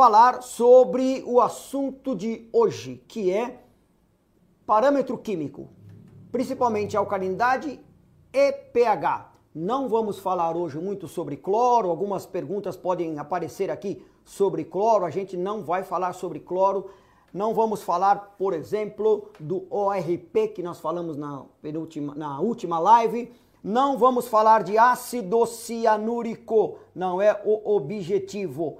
falar sobre o assunto de hoje, que é parâmetro químico, principalmente alcalinidade e pH. Não vamos falar hoje muito sobre cloro, algumas perguntas podem aparecer aqui sobre cloro, a gente não vai falar sobre cloro, não vamos falar, por exemplo, do ORP que nós falamos na, penúltima, na última live, não vamos falar de ácido cianúrico, não é o objetivo.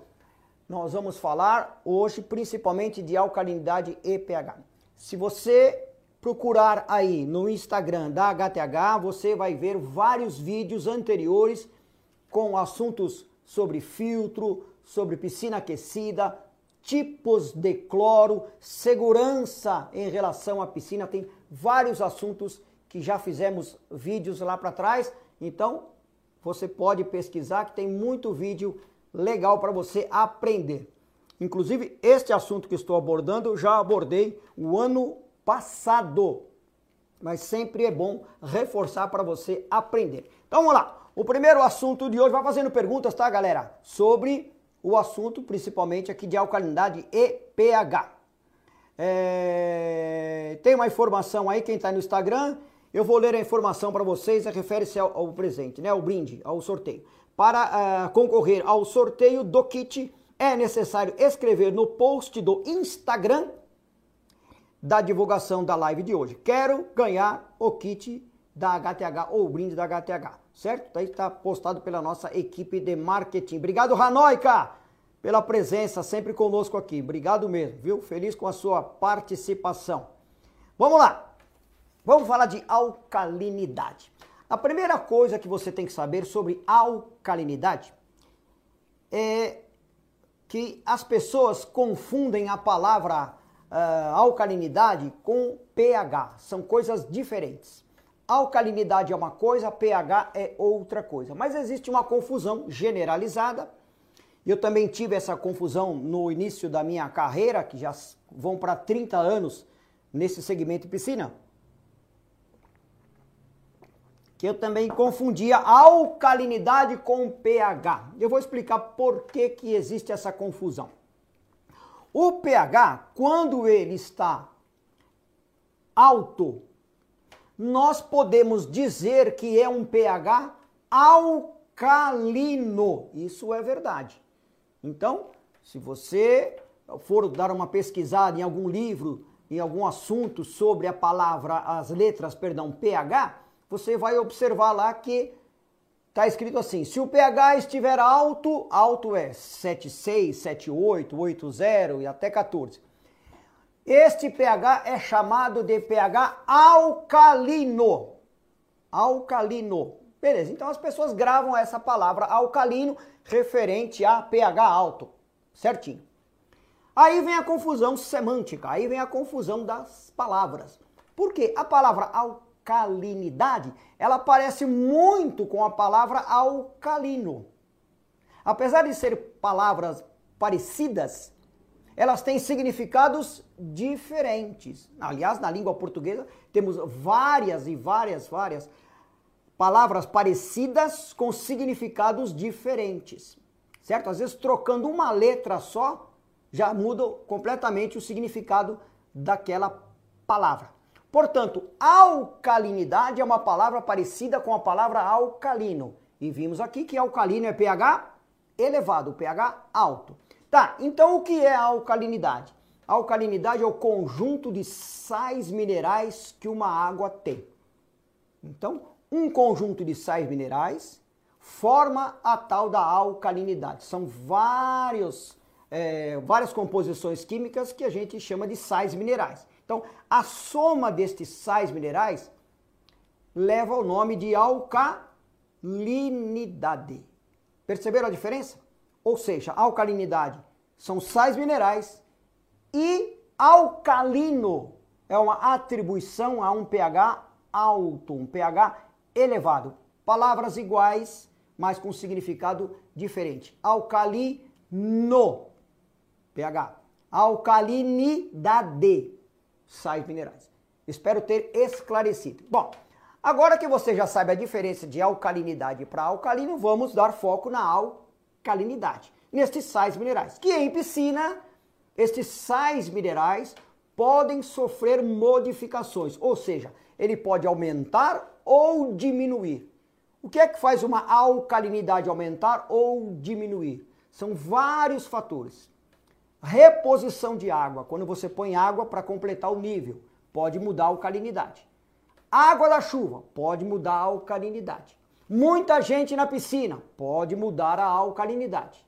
Nós vamos falar hoje principalmente de alcalinidade e pH. Se você procurar aí no Instagram da HTH, você vai ver vários vídeos anteriores com assuntos sobre filtro, sobre piscina aquecida, tipos de cloro, segurança em relação à piscina, tem vários assuntos que já fizemos vídeos lá para trás. Então, você pode pesquisar que tem muito vídeo legal para você aprender. Inclusive, este assunto que estou abordando, já abordei o ano passado. Mas sempre é bom reforçar para você aprender. Então, vamos lá. O primeiro assunto de hoje, vai fazendo perguntas, tá, galera? Sobre o assunto, principalmente aqui de alcalinidade e pH. É... Tem uma informação aí, quem está no Instagram, eu vou ler a informação para vocês, refere-se ao, ao, presente, né, ao brinde, ao sorteio. Para uh, concorrer ao sorteio do kit, é necessário escrever no post do Instagram da divulgação da live de hoje. Quero ganhar o kit da HTH ou o brinde da HTH, certo? Daí está postado pela nossa equipe de marketing. Obrigado, Ranoica, pela presença sempre conosco aqui. Obrigado mesmo, viu? Feliz com a sua participação. Vamos lá. Vamos falar de alcalinidade. A primeira coisa que você tem que saber sobre alcalinidade é que as pessoas confundem a palavra uh, alcalinidade com pH. São coisas diferentes. Alcalinidade é uma coisa, pH é outra coisa. Mas existe uma confusão generalizada. Eu também tive essa confusão no início da minha carreira, que já vão para 30 anos nesse segmento de piscina que eu também confundia alcalinidade com pH. Eu vou explicar por que, que existe essa confusão. O pH, quando ele está alto, nós podemos dizer que é um pH alcalino. Isso é verdade. Então, se você for dar uma pesquisada em algum livro, em algum assunto sobre a palavra, as letras, perdão, pH, você vai observar lá que está escrito assim: se o pH estiver alto, alto é 7,6, 7,8, 8,0 e até 14. Este pH é chamado de pH alcalino. Alcalino. Beleza, então as pessoas gravam essa palavra alcalino referente a pH alto. Certinho. Aí vem a confusão semântica, aí vem a confusão das palavras. Por quê? A palavra alcalino alcalinidade, ela parece muito com a palavra alcalino. Apesar de ser palavras parecidas, elas têm significados diferentes. Aliás, na língua portuguesa temos várias e várias, várias palavras parecidas com significados diferentes. Certo? Às vezes trocando uma letra só já muda completamente o significado daquela palavra. Portanto, alcalinidade é uma palavra parecida com a palavra alcalino. E vimos aqui que alcalino é pH elevado, pH alto. Tá, então o que é a alcalinidade? A alcalinidade é o conjunto de sais minerais que uma água tem. Então, um conjunto de sais minerais forma a tal da alcalinidade. São vários, é, várias composições químicas que a gente chama de sais minerais. Então, a soma destes sais minerais leva o nome de alcalinidade. Perceberam a diferença? Ou seja, alcalinidade são sais minerais e alcalino é uma atribuição a um pH alto, um pH elevado. Palavras iguais, mas com significado diferente. Alcalino, pH. Alcalinidade, sais minerais. Espero ter esclarecido. Bom, agora que você já sabe a diferença de alcalinidade para alcalino, vamos dar foco na alcalinidade. nestes sais minerais. Que em piscina, estes sais minerais podem sofrer modificações, ou seja, ele pode aumentar ou diminuir. O que é que faz uma alcalinidade aumentar ou diminuir? São vários fatores. Reposição de água, quando você põe água para completar o nível, pode mudar a alcalinidade. Água da chuva pode mudar a alcalinidade. Muita gente na piscina pode mudar a alcalinidade.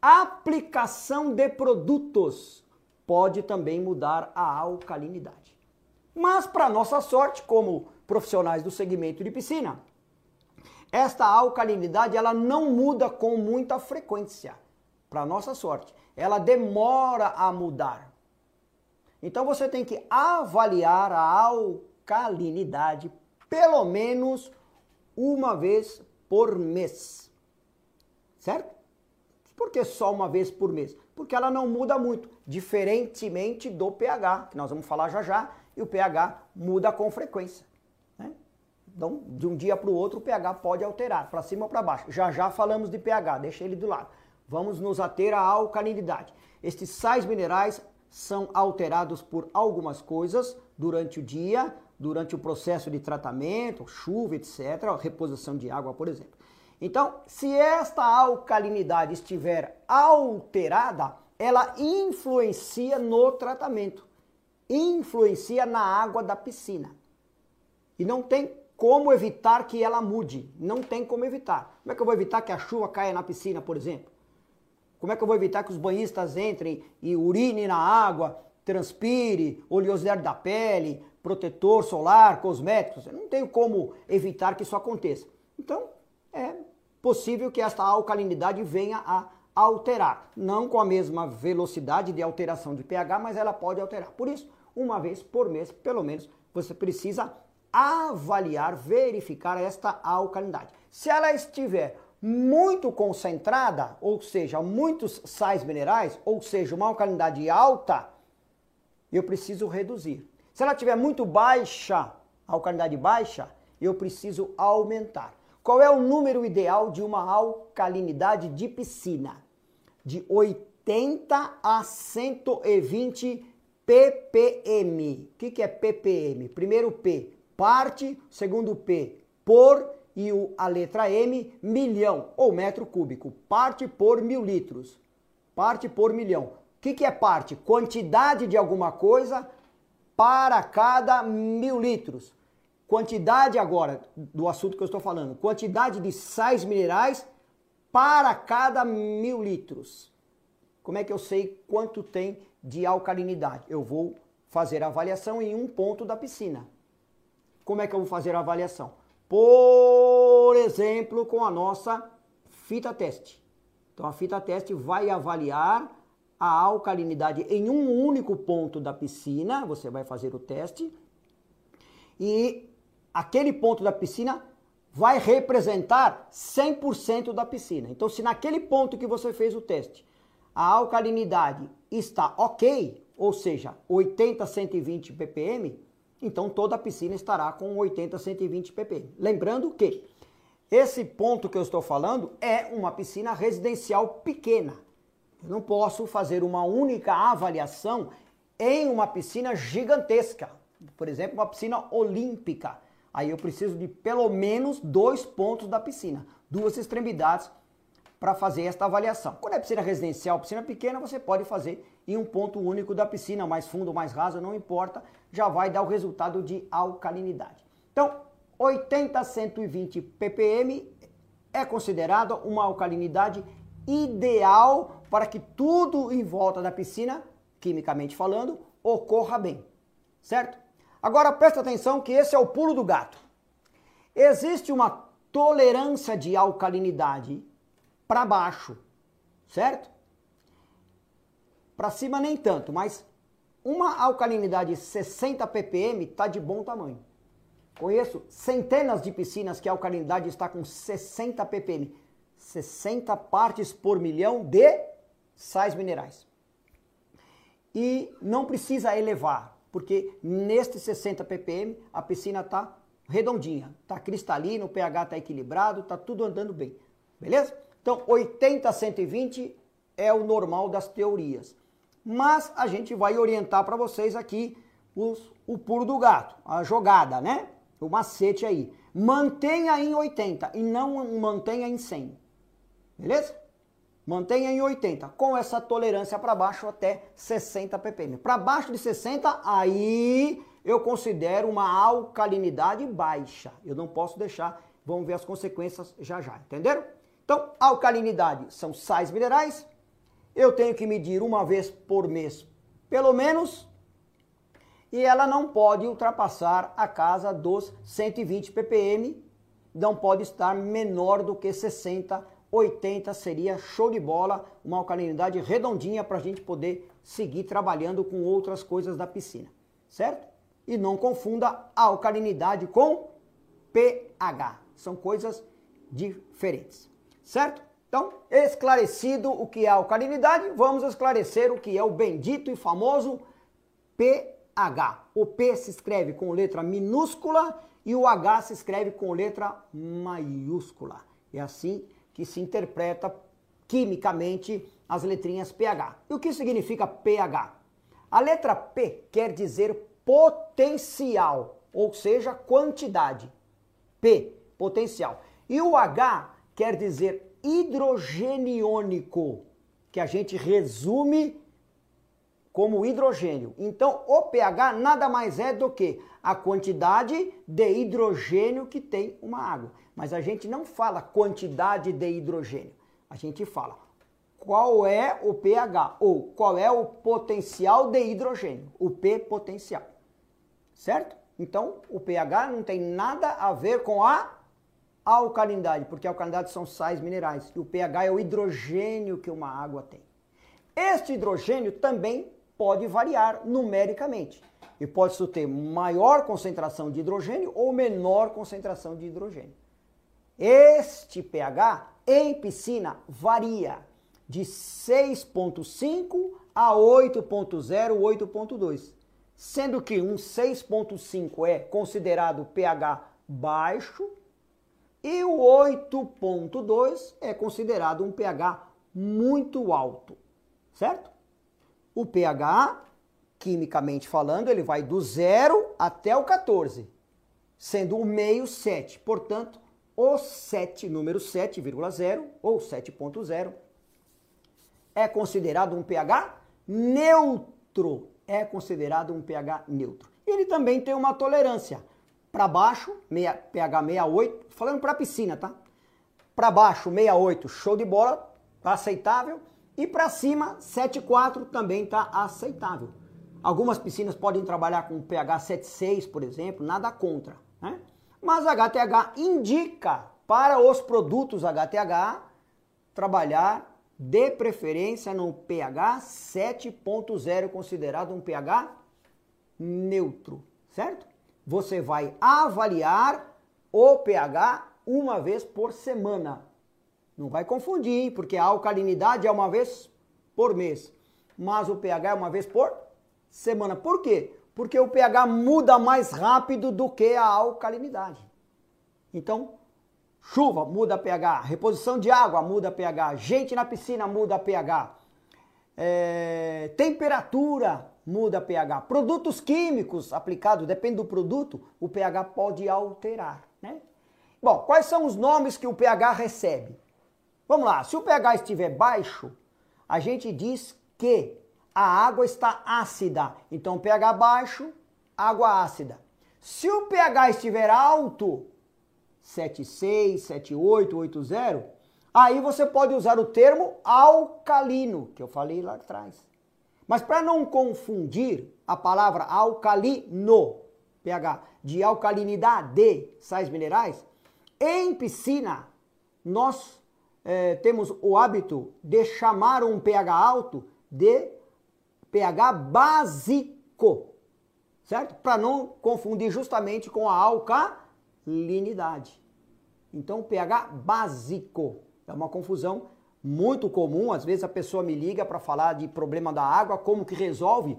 Aplicação de produtos pode também mudar a alcalinidade. Mas, para nossa sorte, como profissionais do segmento de piscina, esta alcalinidade ela não muda com muita frequência. Para nossa sorte, ela demora a mudar. Então você tem que avaliar a alcalinidade pelo menos uma vez por mês. Certo? Por que só uma vez por mês? Porque ela não muda muito, diferentemente do pH, que nós vamos falar já já, e o pH muda com frequência. Né? Então, de um dia para o outro, o pH pode alterar, para cima ou para baixo. Já já falamos de pH, deixa ele do lado. Vamos nos ater à alcalinidade. Estes sais minerais são alterados por algumas coisas durante o dia, durante o processo de tratamento, chuva, etc., reposição de água, por exemplo. Então, se esta alcalinidade estiver alterada, ela influencia no tratamento, influencia na água da piscina. E não tem como evitar que ela mude, não tem como evitar. Como é que eu vou evitar que a chuva caia na piscina, por exemplo? Como é que eu vou evitar que os banhistas entrem e urinem na água, transpire, oleosidade da pele, protetor solar, cosméticos? Eu não tenho como evitar que isso aconteça. Então, é possível que esta alcalinidade venha a alterar. Não com a mesma velocidade de alteração de pH, mas ela pode alterar. Por isso, uma vez por mês, pelo menos, você precisa avaliar, verificar esta alcalinidade. Se ela estiver muito concentrada, ou seja, muitos sais minerais, ou seja, uma alcalinidade alta, eu preciso reduzir. Se ela tiver muito baixa, alcalinidade baixa, eu preciso aumentar. Qual é o número ideal de uma alcalinidade de piscina? De 80 a 120 ppm. O que, que é ppm? Primeiro P, parte, segundo P, por e o, a letra M, milhão ou metro cúbico. Parte por mil litros. Parte por milhão. O que, que é parte? Quantidade de alguma coisa para cada mil litros. Quantidade agora do assunto que eu estou falando, quantidade de sais minerais para cada mil litros. Como é que eu sei quanto tem de alcalinidade? Eu vou fazer a avaliação em um ponto da piscina. Como é que eu vou fazer a avaliação? Por exemplo, com a nossa fita teste. Então a fita teste vai avaliar a alcalinidade em um único ponto da piscina, você vai fazer o teste, e aquele ponto da piscina vai representar 100% da piscina. Então, se naquele ponto que você fez o teste, a alcalinidade está ok, ou seja, 80 120 ppm, então toda a piscina estará com 80 120 ppm. Lembrando que esse ponto que eu estou falando é uma piscina residencial pequena. Eu não posso fazer uma única avaliação em uma piscina gigantesca. Por exemplo, uma piscina olímpica Aí eu preciso de pelo menos dois pontos da piscina, duas extremidades para fazer esta avaliação. Quando é piscina residencial, piscina pequena, você pode fazer em um ponto único da piscina, mais fundo mais raso, não importa, já vai dar o resultado de alcalinidade. Então, 80 a 120 ppm é considerada uma alcalinidade ideal para que tudo em volta da piscina, quimicamente falando, ocorra bem, certo? Agora presta atenção que esse é o pulo do gato. Existe uma tolerância de alcalinidade para baixo, certo? Para cima nem tanto, mas uma alcalinidade 60 ppm está de bom tamanho. Conheço centenas de piscinas que a alcalinidade está com 60 ppm, 60 partes por milhão de sais minerais. E não precisa elevar, porque neste 60 ppm a piscina está redondinha, está cristalina, o pH está equilibrado, está tudo andando bem. Beleza? Então 80 a 120 é o normal das teorias. Mas a gente vai orientar para vocês aqui os, o pulo do gato, a jogada, né? O macete aí. Mantenha em 80 e não mantenha em 100. Beleza? Mantenha em 80, com essa tolerância para baixo até 60 ppm. Para baixo de 60, aí eu considero uma alcalinidade baixa. Eu não posso deixar, vamos ver as consequências já já, entenderam? Então, alcalinidade são sais minerais. Eu tenho que medir uma vez por mês, pelo menos, e ela não pode ultrapassar a casa dos 120 ppm, não pode estar menor do que 60 ppm 80 seria show de bola, uma alcalinidade redondinha para a gente poder seguir trabalhando com outras coisas da piscina, certo? E não confunda alcalinidade com pH, são coisas diferentes, certo? Então, esclarecido o que é alcalinidade, vamos esclarecer o que é o bendito e famoso pH. O P se escreve com letra minúscula e o H se escreve com letra maiúscula. É assim que se interpreta quimicamente as letrinhas pH. E o que significa pH? A letra P quer dizer potencial, ou seja, quantidade. P, potencial. E o H quer dizer hidrogeniônico, que a gente resume como hidrogênio. Então, o pH nada mais é do que a quantidade de hidrogênio que tem uma água. Mas a gente não fala quantidade de hidrogênio. A gente fala qual é o pH ou qual é o potencial de hidrogênio, o P potencial. Certo? Então, o pH não tem nada a ver com a alcalinidade, porque alcalinidade são sais minerais e o pH é o hidrogênio que uma água tem. Este hidrogênio também pode variar numericamente. E pode ter maior concentração de hidrogênio ou menor concentração de hidrogênio. Este pH em piscina varia de 6.5 a 8.0, 8.2. Sendo que um 6.5 é considerado pH baixo e o 8.2 é considerado um pH muito alto, certo? O pH, quimicamente falando, ele vai do 0 até o 14, sendo o meio 7. Portanto, o 7, número 7,0 ou 7.0, é considerado um pH neutro. É considerado um pH neutro. Ele também tem uma tolerância. Para baixo, meia, pH 68, falando para piscina, tá? Para baixo, 68, show de bola, tá aceitável. E para cima, 7,4 também está aceitável. Algumas piscinas podem trabalhar com pH 7,6, por exemplo, nada contra. Né? Mas HTH indica para os produtos HTH trabalhar de preferência no pH 7.0, considerado um pH neutro, certo? Você vai avaliar o pH uma vez por semana. Não vai confundir, porque a alcalinidade é uma vez por mês, mas o pH é uma vez por semana. Por quê? Porque o pH muda mais rápido do que a alcalinidade. Então, chuva muda pH, reposição de água muda pH, gente na piscina muda pH, é, temperatura muda pH, produtos químicos aplicados, depende do produto, o pH pode alterar. Né? Bom, quais são os nomes que o pH recebe? Vamos lá, se o pH estiver baixo, a gente diz que a água está ácida. Então, pH baixo, água ácida. Se o pH estiver alto, 7,6, 7,8, 8,0, aí você pode usar o termo alcalino, que eu falei lá atrás. Mas para não confundir a palavra alcalino, pH, de alcalinidade, sais minerais, em piscina, nós é, temos o hábito de chamar um pH alto de pH básico, certo? Para não confundir justamente com a alcalinidade. Então, pH básico é uma confusão muito comum. Às vezes a pessoa me liga para falar de problema da água, como que resolve.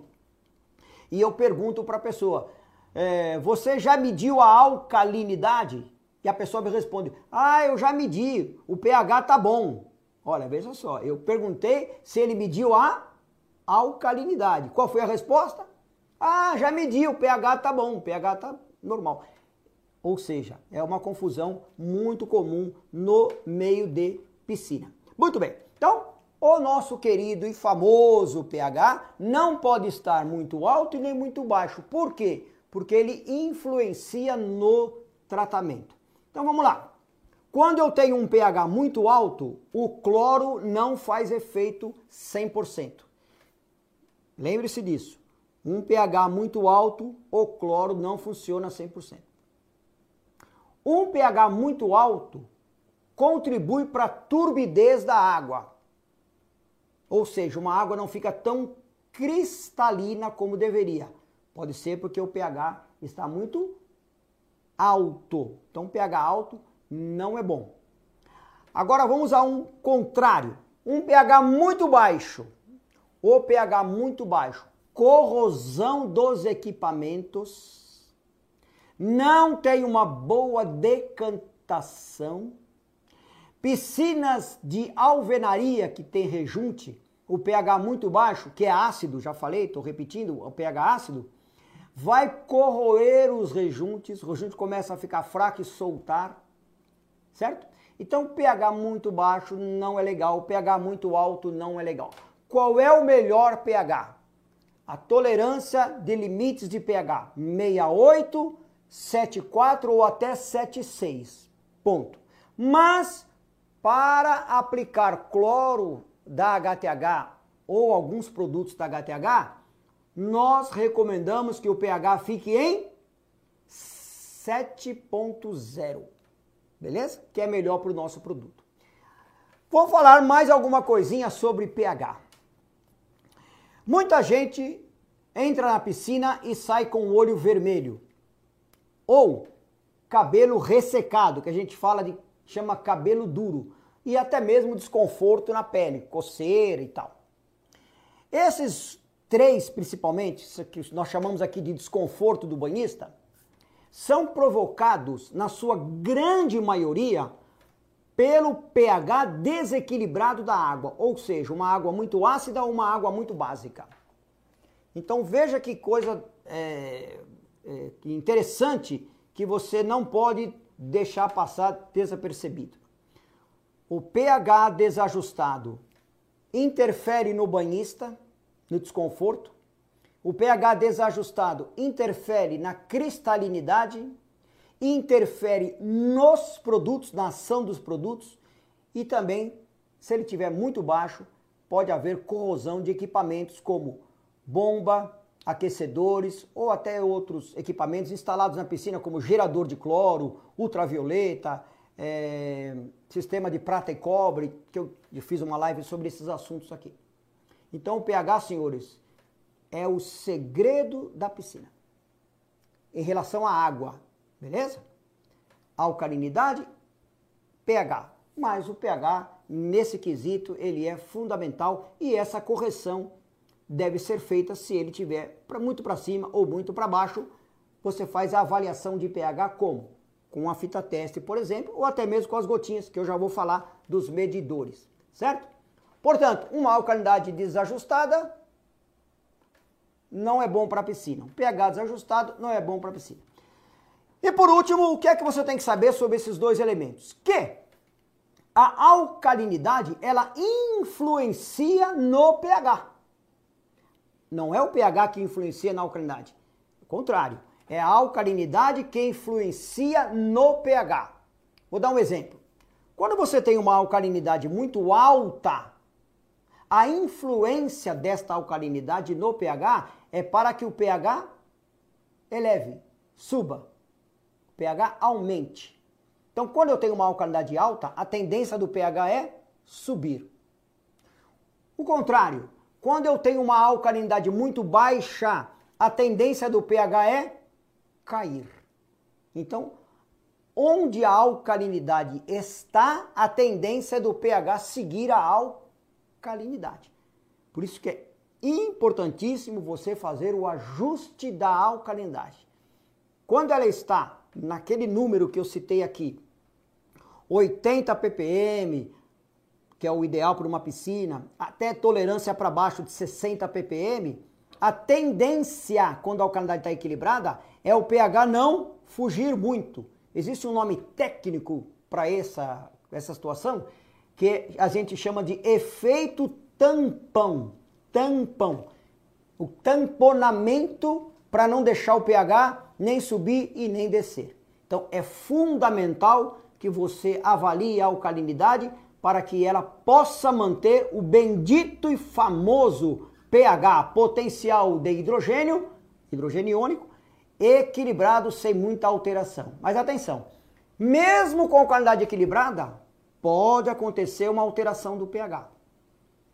E eu pergunto para a pessoa: é, você já mediu a alcalinidade? E a pessoa me responde: Ah, eu já medi, o pH tá bom. Olha, veja só, eu perguntei se ele mediu a alcalinidade. Qual foi a resposta? Ah, já mediu, o pH tá bom, o pH tá normal. Ou seja, é uma confusão muito comum no meio de piscina. Muito bem. Então, o nosso querido e famoso pH não pode estar muito alto e nem muito baixo. Por quê? Porque ele influencia no tratamento. Então vamos lá. Quando eu tenho um pH muito alto, o cloro não faz efeito 100%. Lembre-se disso. Um pH muito alto, o cloro não funciona 100%. Um pH muito alto contribui para a turbidez da água. Ou seja, uma água não fica tão cristalina como deveria. Pode ser porque o pH está muito alto. Então, pH alto não é bom. Agora vamos a um contrário. Um pH muito baixo. O pH muito baixo. Corrosão dos equipamentos não tem uma boa decantação, piscinas de alvenaria que tem rejunte, o pH muito baixo, que é ácido, já falei, estou repetindo, o pH ácido, vai corroer os rejuntes, o rejunte começa a ficar fraco e soltar, certo? Então, pH muito baixo não é legal, pH muito alto não é legal. Qual é o melhor pH? A tolerância de limites de pH 68 7,4 ou até 7,6. Ponto. Mas para aplicar cloro da HTH ou alguns produtos da HTH, nós recomendamos que o pH fique em 7.0. Beleza? Que é melhor para o nosso produto. Vou falar mais alguma coisinha sobre pH. Muita gente entra na piscina e sai com o olho vermelho ou cabelo ressecado, que a gente fala de chama cabelo duro, e até mesmo desconforto na pele, coceira e tal. Esses três, principalmente, que nós chamamos aqui de desconforto do banhista, são provocados, na sua grande maioria, pelo pH desequilibrado da água, ou seja, uma água muito ácida ou uma água muito básica. Então veja que coisa é, é, interessante que você não pode deixar passar desapercebido. O pH desajustado interfere no banhista, no desconforto. O pH desajustado interfere na cristalinidade, interfere nos produtos, na ação dos produtos e também, se ele tiver muito baixo, pode haver corrosão de equipamentos como bomba, aquecedores ou até outros equipamentos instalados na piscina, como gerador de cloro, ultravioleta, é, sistema de prata e cobre, que eu, eu fiz uma live sobre esses assuntos aqui. Então, o pH, senhores, é o segredo da piscina em relação à água, beleza? Alcalinidade, pH. Mas o pH, nesse quesito, ele é fundamental e essa correção deve ser feita se ele tiver pra, muito para cima ou muito para baixo. Você faz a avaliação de pH como? Com a fita teste, por exemplo, ou até mesmo com as gotinhas, que eu já vou falar dos medidores, certo? Portanto, uma alcalinidade desajustada não é bom para a piscina. Um pH desajustado não é bom para a piscina. E por último, o que é que você tem que saber sobre esses dois elementos? Que a alcalinidade, ela influencia no pH. Não é o pH que influencia na alcalinidade. O contrário, é a alcalinidade que influencia no pH. Vou dar um exemplo. Quando você tem uma alcalinidade muito alta, a influência desta alcalinidade no pH é para que o pH eleve, suba, o pH aumente. Então, quando eu tenho uma alcalinidade alta, a tendência do pH é subir. O contrário, quando eu tenho uma alcalinidade muito baixa, a tendência do pH é cair. Então, onde a alcalinidade está, a tendência do pH seguir a alcalinidade. Por isso que é importantíssimo você fazer o ajuste da alcalinidade. Quando ela está naquele número que eu citei aqui, 80 ppm, que é o ideal para uma piscina, até tolerância para baixo de 60 ppm, a tendência, quando a alcalinidade está equilibrada, é o pH não fugir muito. Existe um nome técnico para essa, essa situação que a gente chama de efeito tampão. Tampão. O tamponamento para não deixar o pH nem subir e nem descer. Então é fundamental que você avalie a alcalinidade para que ela possa manter o bendito e famoso pH, potencial de hidrogênio, hidrogênio iônico, equilibrado sem muita alteração. Mas atenção, mesmo com qualidade equilibrada, pode acontecer uma alteração do pH.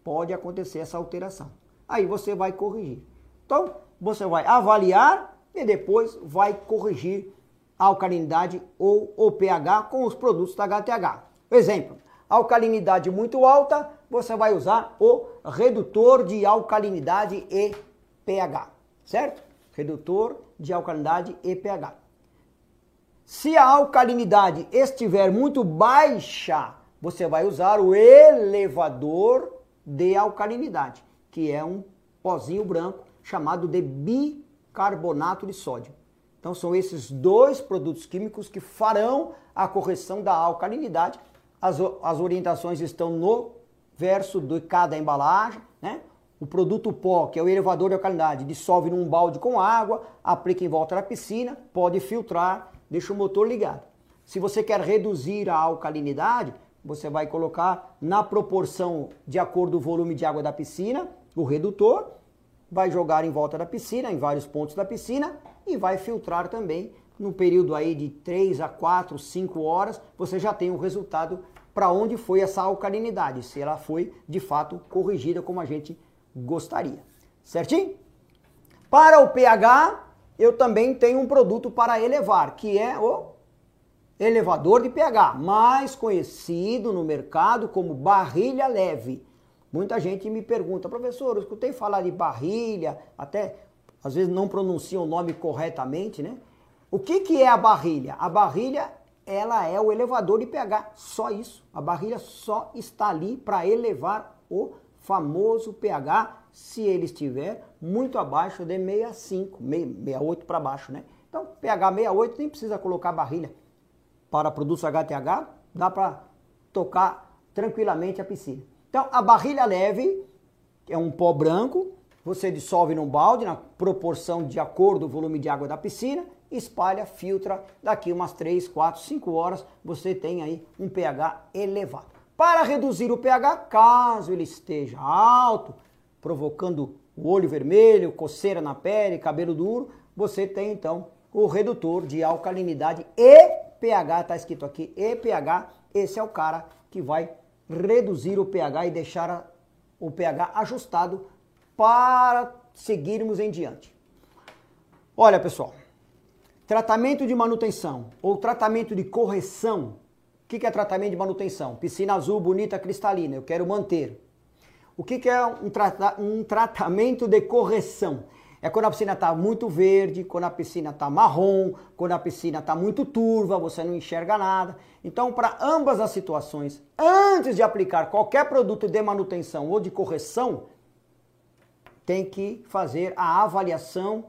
Pode acontecer essa alteração. Aí você vai corrigir. Então, você vai avaliar e depois vai corrigir a alcalinidade ou o pH com os produtos da HTH. Exemplo, alcalinidade muito alta, você vai usar o redutor de alcalinidade e pH, certo? Redutor de alcalinidade e pH. Se a alcalinidade estiver muito baixa, você vai usar o elevador de alcalinidade, que é um pozinho branco chamado de bicarbonato de sódio. Então são esses dois produtos químicos que farão a correção da alcalinidade. As, as orientações estão no verso de cada embalagem, né? O produto pó, que é o elevador de alcalinidade, dissolve num balde com água, aplica em volta da piscina, pode filtrar, deixa o motor ligado. Se você quer reduzir a alcalinidade, você vai colocar na proporção de acordo com o volume de água da piscina, o redutor, vai jogar em volta da piscina, em vários pontos da piscina, e vai filtrar também. No período aí de 3 a 4, 5 horas, você já tem o resultado para onde foi essa alcalinidade, se ela foi de fato corrigida como a gente gostaria. Certinho? Para o pH, eu também tenho um produto para elevar, que é o elevador de pH, mais conhecido no mercado como barrilha leve. Muita gente me pergunta, professor, eu escutei falar de barrilha, até às vezes não pronunciam o nome corretamente, né? O que, que é a barrilha? A barrilha, ela é o elevador de pH, só isso. A barrilha só está ali para elevar o famoso pH se ele estiver muito abaixo de 65, 68 para baixo, né? Então, pH 68 nem precisa colocar barrilha. Para produtos HTH, dá para tocar tranquilamente a piscina. Então, a barrilha leve é um pó branco, você dissolve num balde na proporção de acordo com o volume de água da piscina, espalha, filtra, daqui umas 3, 4, 5 horas você tem aí um pH elevado. Para reduzir o pH, caso ele esteja alto, provocando o olho vermelho, coceira na pele, cabelo duro, você tem então o redutor de alcalinidade e pH, está escrito aqui, e pH, esse é o cara que vai reduzir o pH e deixar a, o pH ajustado para seguirmos em diante. Olha, pessoal, tratamento de manutenção ou tratamento de correção. O que é tratamento de manutenção? Piscina azul, bonita, cristalina. Eu quero manter. O que é um, um tratamento de correção? É quando a piscina está muito verde, quando a piscina está marrom, quando a piscina está muito turva, você não enxerga nada. Então, para ambas as situações, antes de aplicar qualquer produto de manutenção ou de correção, tem que fazer a avaliação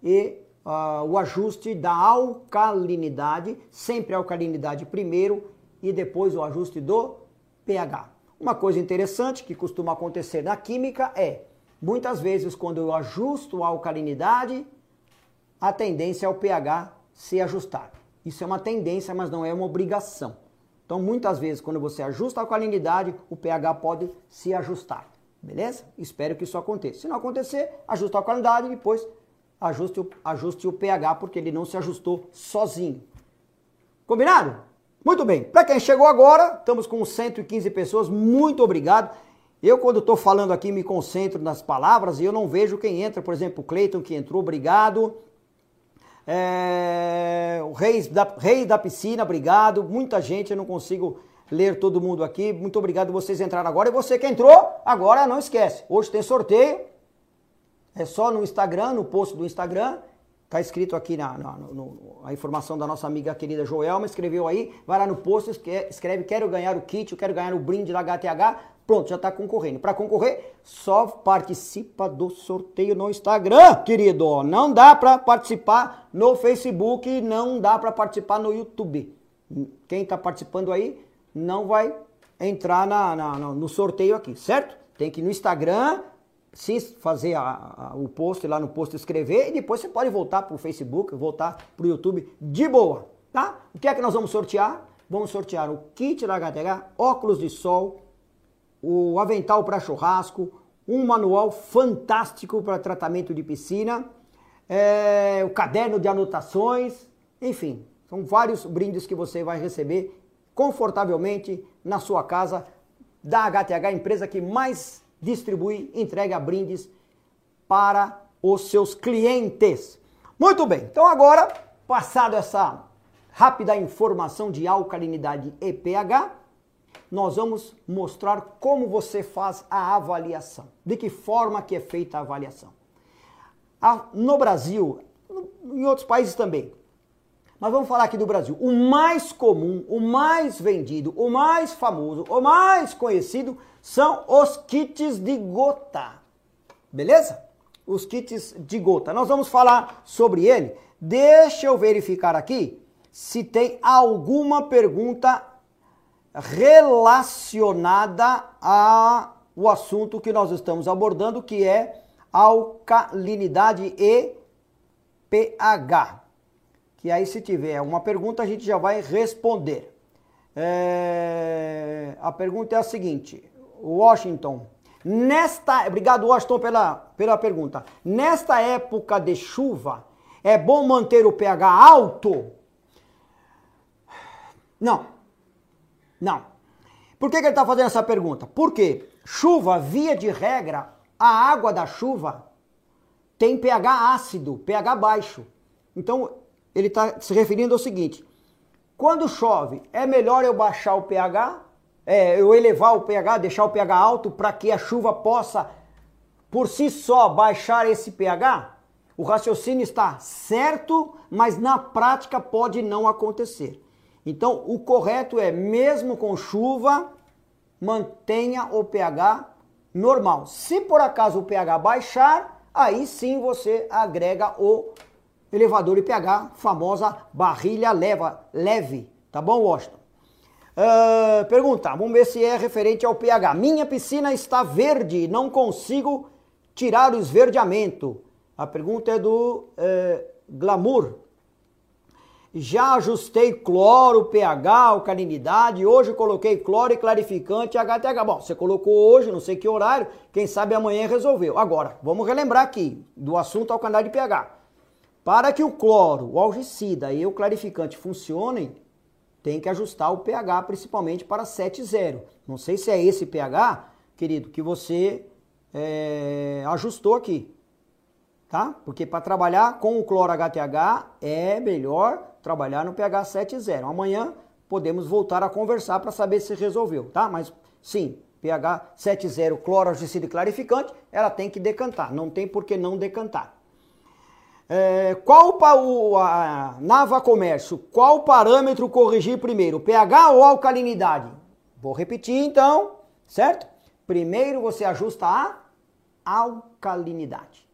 e uh, o ajuste da alcalinidade, sempre alcalinidade primeiro e depois o ajuste do pH. Uma coisa interessante que costuma acontecer na química é Muitas vezes, quando eu ajusto a alcalinidade, a tendência é o pH se ajustar. Isso é uma tendência, mas não é uma obrigação. Então, muitas vezes, quando você ajusta a alcalinidade, o pH pode se ajustar. Beleza? Espero que isso aconteça. Se não acontecer, ajusta a alcalinidade e depois ajuste o, ajuste o pH, porque ele não se ajustou sozinho. Combinado? Muito bem. Para quem chegou agora, estamos com 115 pessoas. Muito obrigado. Eu, quando estou falando aqui, me concentro nas palavras e eu não vejo quem entra. Por exemplo, o Cleiton que entrou, obrigado. É, o Reis da, Rei da Piscina, obrigado. Muita gente, eu não consigo ler todo mundo aqui. Muito obrigado vocês entraram agora. E você que entrou, agora não esquece. Hoje tem sorteio. É só no Instagram, no post do Instagram. Tá escrito aqui na, na no, a informação da nossa amiga querida Joelma, escreveu aí, vai lá no post, escreve, quero ganhar o kit, eu quero ganhar o brinde da HTH, pronto, já está concorrendo. Para concorrer, só participa do sorteio no Instagram, querido. Não dá para participar no Facebook, não dá para participar no YouTube. Quem está participando aí não vai entrar na, na, no sorteio aqui, certo? Tem que ir no Instagram, se fazer a, a, o post lá no post escrever e depois você pode voltar para o Facebook, voltar para o YouTube de boa, tá? O que é que nós vamos sortear? Vamos sortear o kit da HTH, óculos de sol, o avental para churrasco, um manual fantástico para tratamento de piscina, é, o caderno de anotações, enfim, são vários brindes que você vai receber confortavelmente na sua casa da HTH, empresa que mais distribui, entrega brindes para os seus clientes. Muito bem, então agora, passado essa rápida informação de alcalinidade e pH, nós vamos mostrar como você faz a avaliação, de que forma que é feita a avaliação. No Brasil, em outros países também, mas vamos falar aqui do Brasil. O mais comum, o mais vendido, o mais famoso, o mais conhecido são os kits de gota. Beleza? Os kits de gota. Nós vamos falar sobre ele. Deixa eu verificar aqui se tem alguma pergunta relacionada ao assunto que nós estamos abordando, que é alcalinidade e pH. Que aí, se tiver alguma pergunta, a gente já vai responder. É... A pergunta é a seguinte: Washington. Nesta, obrigado Washington pela, pela pergunta. Nesta época de chuva, é bom manter o pH alto? Não. Não. Por que, que ele está fazendo essa pergunta? Porque chuva, via de regra, a água da chuva tem pH ácido, pH baixo. Então, ele está se referindo ao seguinte: quando chove, é melhor eu baixar o pH é, eu elevar o pH, deixar o pH alto para que a chuva possa, por si só, baixar esse pH? O raciocínio está certo, mas na prática pode não acontecer. Então, o correto é, mesmo com chuva, mantenha o pH normal. Se por acaso o pH baixar, aí sim você agrega o elevador de pH, famosa barrilha leva, leve, tá bom, Washington? Uh, pergunta, vamos ver se é referente ao pH. Minha piscina está verde, não consigo tirar o esverdeamento. A pergunta é do uh, Glamour. Já ajustei cloro, pH, alcalinidade. Hoje coloquei cloro e clarificante HTH. Bom, você colocou hoje, não sei que horário. Quem sabe amanhã resolveu. Agora, vamos relembrar aqui do assunto alcalinidade de pH. Para que o cloro, o algicida e o clarificante funcionem, tem que ajustar o pH principalmente para 7,0. Não sei se é esse pH, querido, que você é, ajustou aqui, tá? Porque para trabalhar com o cloro HTH é melhor trabalhar no pH 7,0. Amanhã podemos voltar a conversar para saber se resolveu, tá? Mas sim, pH 7,0 cloro, algicida e clarificante, ela tem que decantar, não tem por que não decantar. É, qual o a, Nava Comércio, qual parâmetro corrigir primeiro, pH ou alcalinidade? Vou repetir então, certo? Primeiro você ajusta a alcalinidade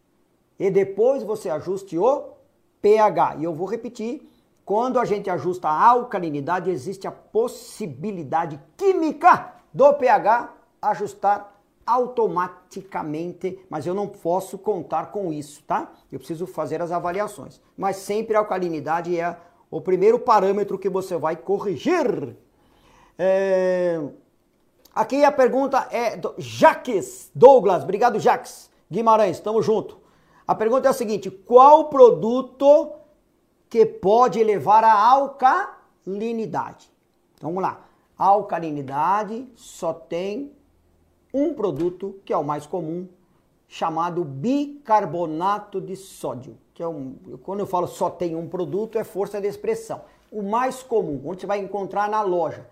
e depois você ajuste o pH. E eu vou repetir, quando a gente ajusta a alcalinidade, existe a possibilidade química do pH ajustar automaticamente, mas eu não posso contar com isso, tá? Eu preciso fazer as avaliações. Mas sempre a alcalinidade é o primeiro parâmetro que você vai corrigir. É... Aqui a pergunta é do Jaques Douglas. Obrigado, Jaques. Guimarães, estamos junto. A pergunta é a seguinte: qual produto que pode elevar a alcalinidade? Então vamos lá. Alcalinidade só tem um produto que é o mais comum, chamado bicarbonato de sódio. Que é um, quando eu falo só tem um produto, é força de expressão. O mais comum, onde você vai encontrar na loja,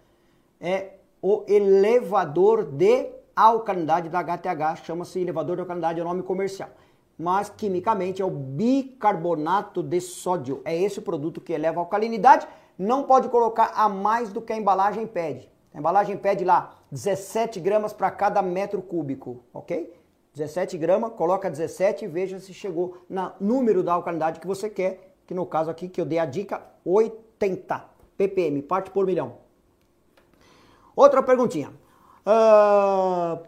é o elevador de alcalinidade da HTH, chama-se elevador de alcalinidade, é o nome comercial. mas quimicamente é o bicarbonato de sódio. É esse o produto que eleva a alcalinidade. Não pode colocar a mais do que a embalagem pede. A embalagem pede lá 17 gramas para cada metro cúbico, ok? 17 gramas, coloca 17 e veja se chegou no número da alcalinidade que você quer, que no caso aqui que eu dei a dica, 80 ppm, parte por milhão. Outra perguntinha. Uh,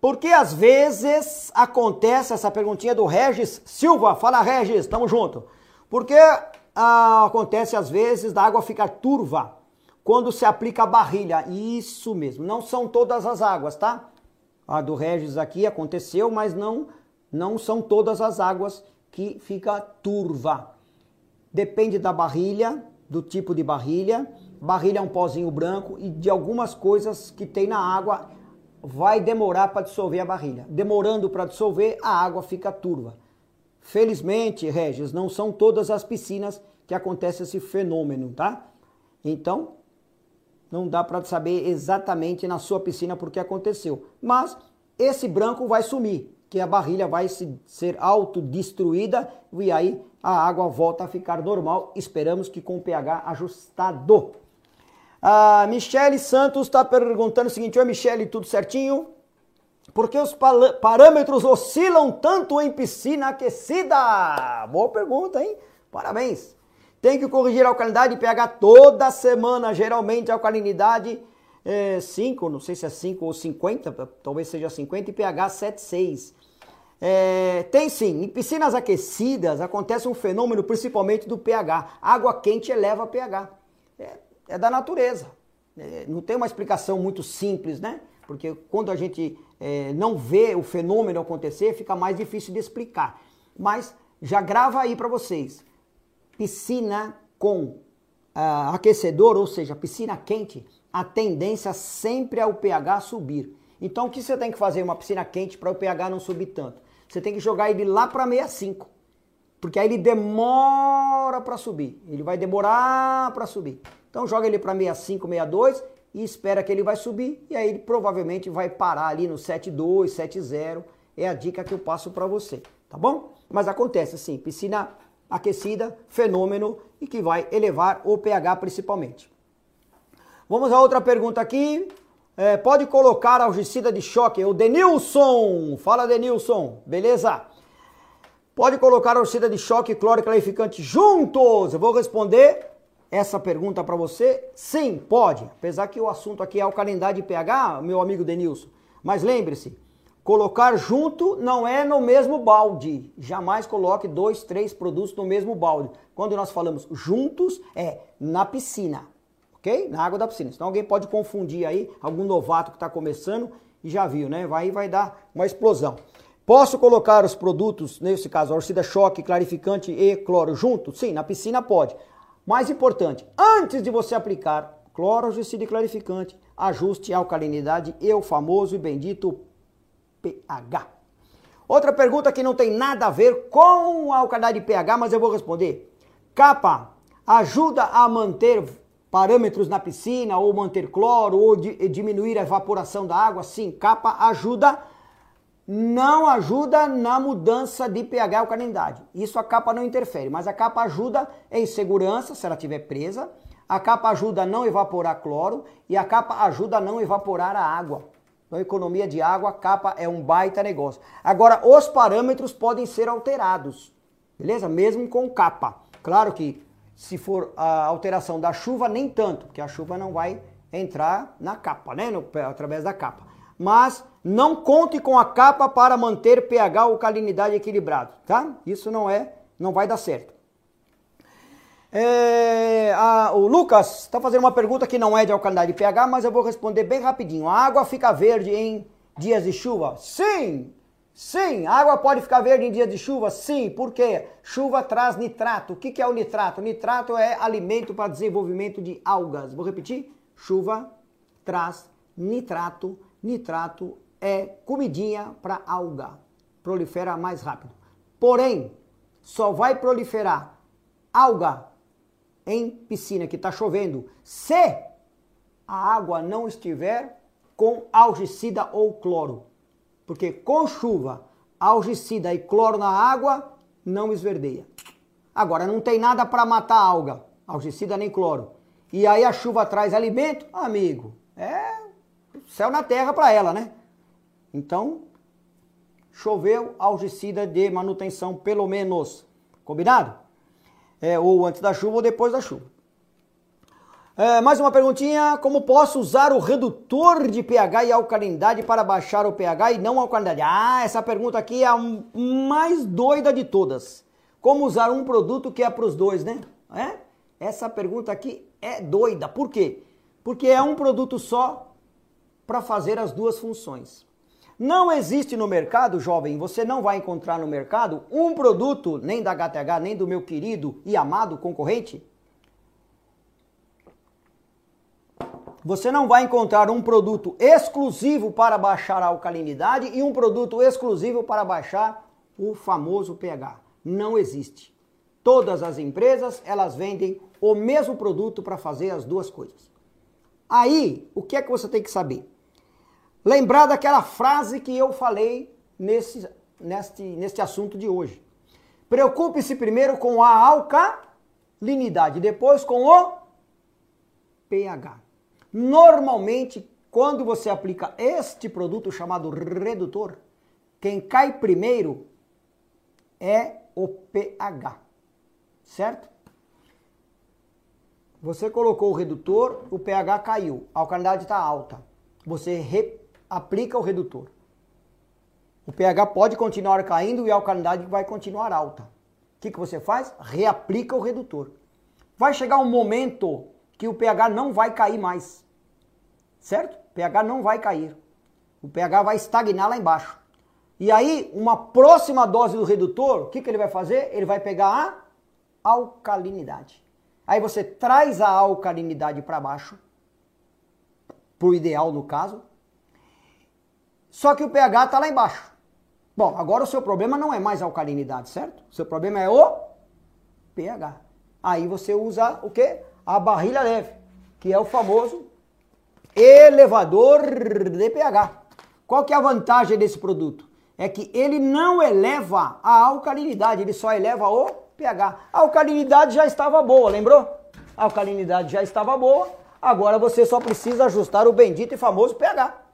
por que às vezes acontece essa perguntinha do Regis Silva? Fala Regis, tamo junto. Por que uh, acontece às vezes da água ficar turva quando se aplica a barrilha? Isso mesmo, não são todas as águas, tá? A do Regis aqui aconteceu, mas não, não são todas as águas que fica turva. Depende da barrilha, do tipo de barrilha. Barrilha é um pozinho branco e de algumas coisas que tem na água vai demorar para dissolver a barrilha. Demorando para dissolver, a água fica turva. Felizmente, Regis, não são todas as piscinas que acontece esse fenômeno, tá? Então, não dá para saber exatamente na sua piscina porque aconteceu. Mas esse branco vai sumir, que a barrilha vai se, ser autodestruída e aí a água volta a ficar normal. Esperamos que com o pH ajustado. A Michele Santos está perguntando o seguinte: Oi, Michele, tudo certinho? Por que os parâmetros oscilam tanto em piscina aquecida? Boa pergunta, hein? Parabéns. Tem que corrigir a alcalinidade e pH toda semana. Geralmente a alcalinidade é 5, não sei se é 5 ou 50, talvez seja 50, e pH 7,6. É, tem sim, em piscinas aquecidas acontece um fenômeno principalmente do pH. Água quente eleva pH. É, é da natureza. É, não tem uma explicação muito simples, né? Porque quando a gente é, não vê o fenômeno acontecer, fica mais difícil de explicar. Mas já grava aí para vocês piscina com uh, aquecedor, ou seja, piscina quente, a tendência sempre é o pH subir. Então o que você tem que fazer em uma piscina quente para o pH não subir tanto? Você tem que jogar ele lá para 65. Porque aí ele demora para subir. Ele vai demorar para subir. Então joga ele para 65, 62 e espera que ele vai subir e aí ele provavelmente vai parar ali no 7,2, 7,0. É a dica que eu passo para você, tá bom? Mas acontece assim, piscina aquecida, fenômeno e que vai elevar o pH principalmente. Vamos a outra pergunta aqui. É, pode colocar algicida de choque? O Denilson. Fala, Denilson. Beleza? Pode colocar algicida de choque e cloro clarificante juntos? Eu vou responder essa pergunta para você. Sim, pode. Apesar que o assunto aqui é alcalinidade e pH, meu amigo Denilson. Mas lembre-se, Colocar junto não é no mesmo balde. Jamais coloque dois, três produtos no mesmo balde. Quando nós falamos juntos, é na piscina, ok? Na água da piscina. Então alguém pode confundir aí, algum novato que está começando e já viu, né? Vai, vai dar uma explosão. Posso colocar os produtos, nesse caso, orcida choque, clarificante e cloro junto? Sim, na piscina pode. Mais importante, antes de você aplicar cloro, orcida e clarificante, ajuste a alcalinidade e o famoso e bendito pH. Outra pergunta que não tem nada a ver com a alcalinidade de pH, mas eu vou responder. Capa ajuda a manter parâmetros na piscina, ou manter cloro, ou diminuir a evaporação da água? Sim, capa ajuda, não ajuda na mudança de pH alcalinidade. Isso a capa não interfere, mas a capa ajuda em segurança, se ela estiver presa, a capa ajuda a não evaporar cloro e a capa ajuda a não evaporar a água. Então, economia de água, capa é um baita negócio. Agora, os parâmetros podem ser alterados, beleza? Mesmo com capa. Claro que se for a alteração da chuva, nem tanto, porque a chuva não vai entrar na capa, né? No, através da capa. Mas não conte com a capa para manter pH ou calinidade equilibrado, tá? Isso não é, não vai dar certo. É, a, o Lucas está fazendo uma pergunta que não é de alcalinidade de pH, mas eu vou responder bem rapidinho. A água fica verde em dias de chuva? Sim! Sim, a água pode ficar verde em dias de chuva? Sim, por quê? Chuva traz nitrato. O que, que é o nitrato? Nitrato é alimento para desenvolvimento de algas. Vou repetir? Chuva traz nitrato. Nitrato é comidinha para alga. Prolifera mais rápido. Porém, só vai proliferar alga em piscina que está chovendo, se a água não estiver com algicida ou cloro. Porque com chuva, algicida e cloro na água, não esverdeia. Agora, não tem nada para matar alga, algicida nem cloro. E aí a chuva traz alimento, amigo, é céu na terra para ela, né? Então, choveu, algicida de manutenção, pelo menos. Combinado? É, ou antes da chuva ou depois da chuva. É, mais uma perguntinha: como posso usar o redutor de pH e alcalinidade para baixar o pH e não a alcalinidade? Ah, essa pergunta aqui é a mais doida de todas. Como usar um produto que é para os dois, né? É? Essa pergunta aqui é doida. Por quê? Porque é um produto só para fazer as duas funções. Não existe no mercado, jovem, você não vai encontrar no mercado um produto, nem da HTH, nem do meu querido e amado concorrente. Você não vai encontrar um produto exclusivo para baixar a alcalinidade e um produto exclusivo para baixar o famoso pH. Não existe. Todas as empresas, elas vendem o mesmo produto para fazer as duas coisas. Aí, o que é que você tem que saber? Lembrar daquela frase que eu falei nesse, neste, neste assunto de hoje. Preocupe-se primeiro com a alcalinidade, depois com o pH. Normalmente, quando você aplica este produto chamado redutor, quem cai primeiro é o pH, certo? Você colocou o redutor, o pH caiu, a alcalinidade está alta. Você aplica o redutor. O pH pode continuar caindo e a alcalinidade vai continuar alta. O que, que você faz? Reaplica o redutor. Vai chegar um momento que o pH não vai cair mais. Certo? O pH não vai cair. O pH vai estagnar lá embaixo. E aí, uma próxima dose do redutor, o que, que ele vai fazer? Ele vai pegar a alcalinidade. Aí você traz a alcalinidade para baixo, para o ideal no caso, só que o pH está lá embaixo. Bom, agora o seu problema não é mais a alcalinidade, certo? O seu problema é o pH. Aí você usa o quê? A barrilha leve, que é o famoso elevador de pH. Qual que é a vantagem desse produto? É que ele não eleva a alcalinidade, ele só eleva o pH. A alcalinidade já estava boa, lembrou? A alcalinidade já estava boa, agora você só precisa ajustar o bendito e famoso pH.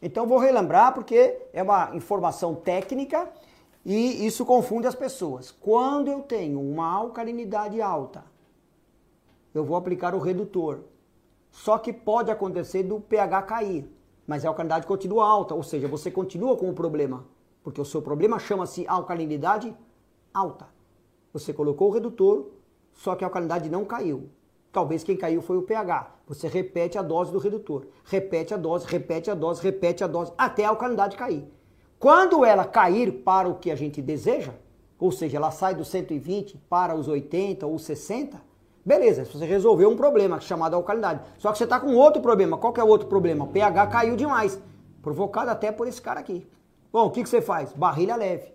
Então vou relembrar porque é uma informação técnica e isso confunde as pessoas. Quando eu tenho uma alcalinidade alta, eu vou aplicar o redutor. Só que pode acontecer do pH cair, mas a alcalinidade continua alta, ou seja, você continua com o problema, porque o seu problema chama-se alcalinidade alta. Você colocou o redutor, só que a alcalinidade não caiu. Talvez quem caiu foi o pH. Você repete a dose do redutor. Repete a dose, repete a dose, repete a dose, até a alcalinidade cair. Quando ela cair para o que a gente deseja, ou seja, ela sai dos 120 para os 80 ou 60, beleza, você resolveu um problema chamado alcalinidade. Só que você está com outro problema. Qual que é o outro problema? O pH caiu demais, provocado até por esse cara aqui. Bom, o que, que você faz? Barrilha leve.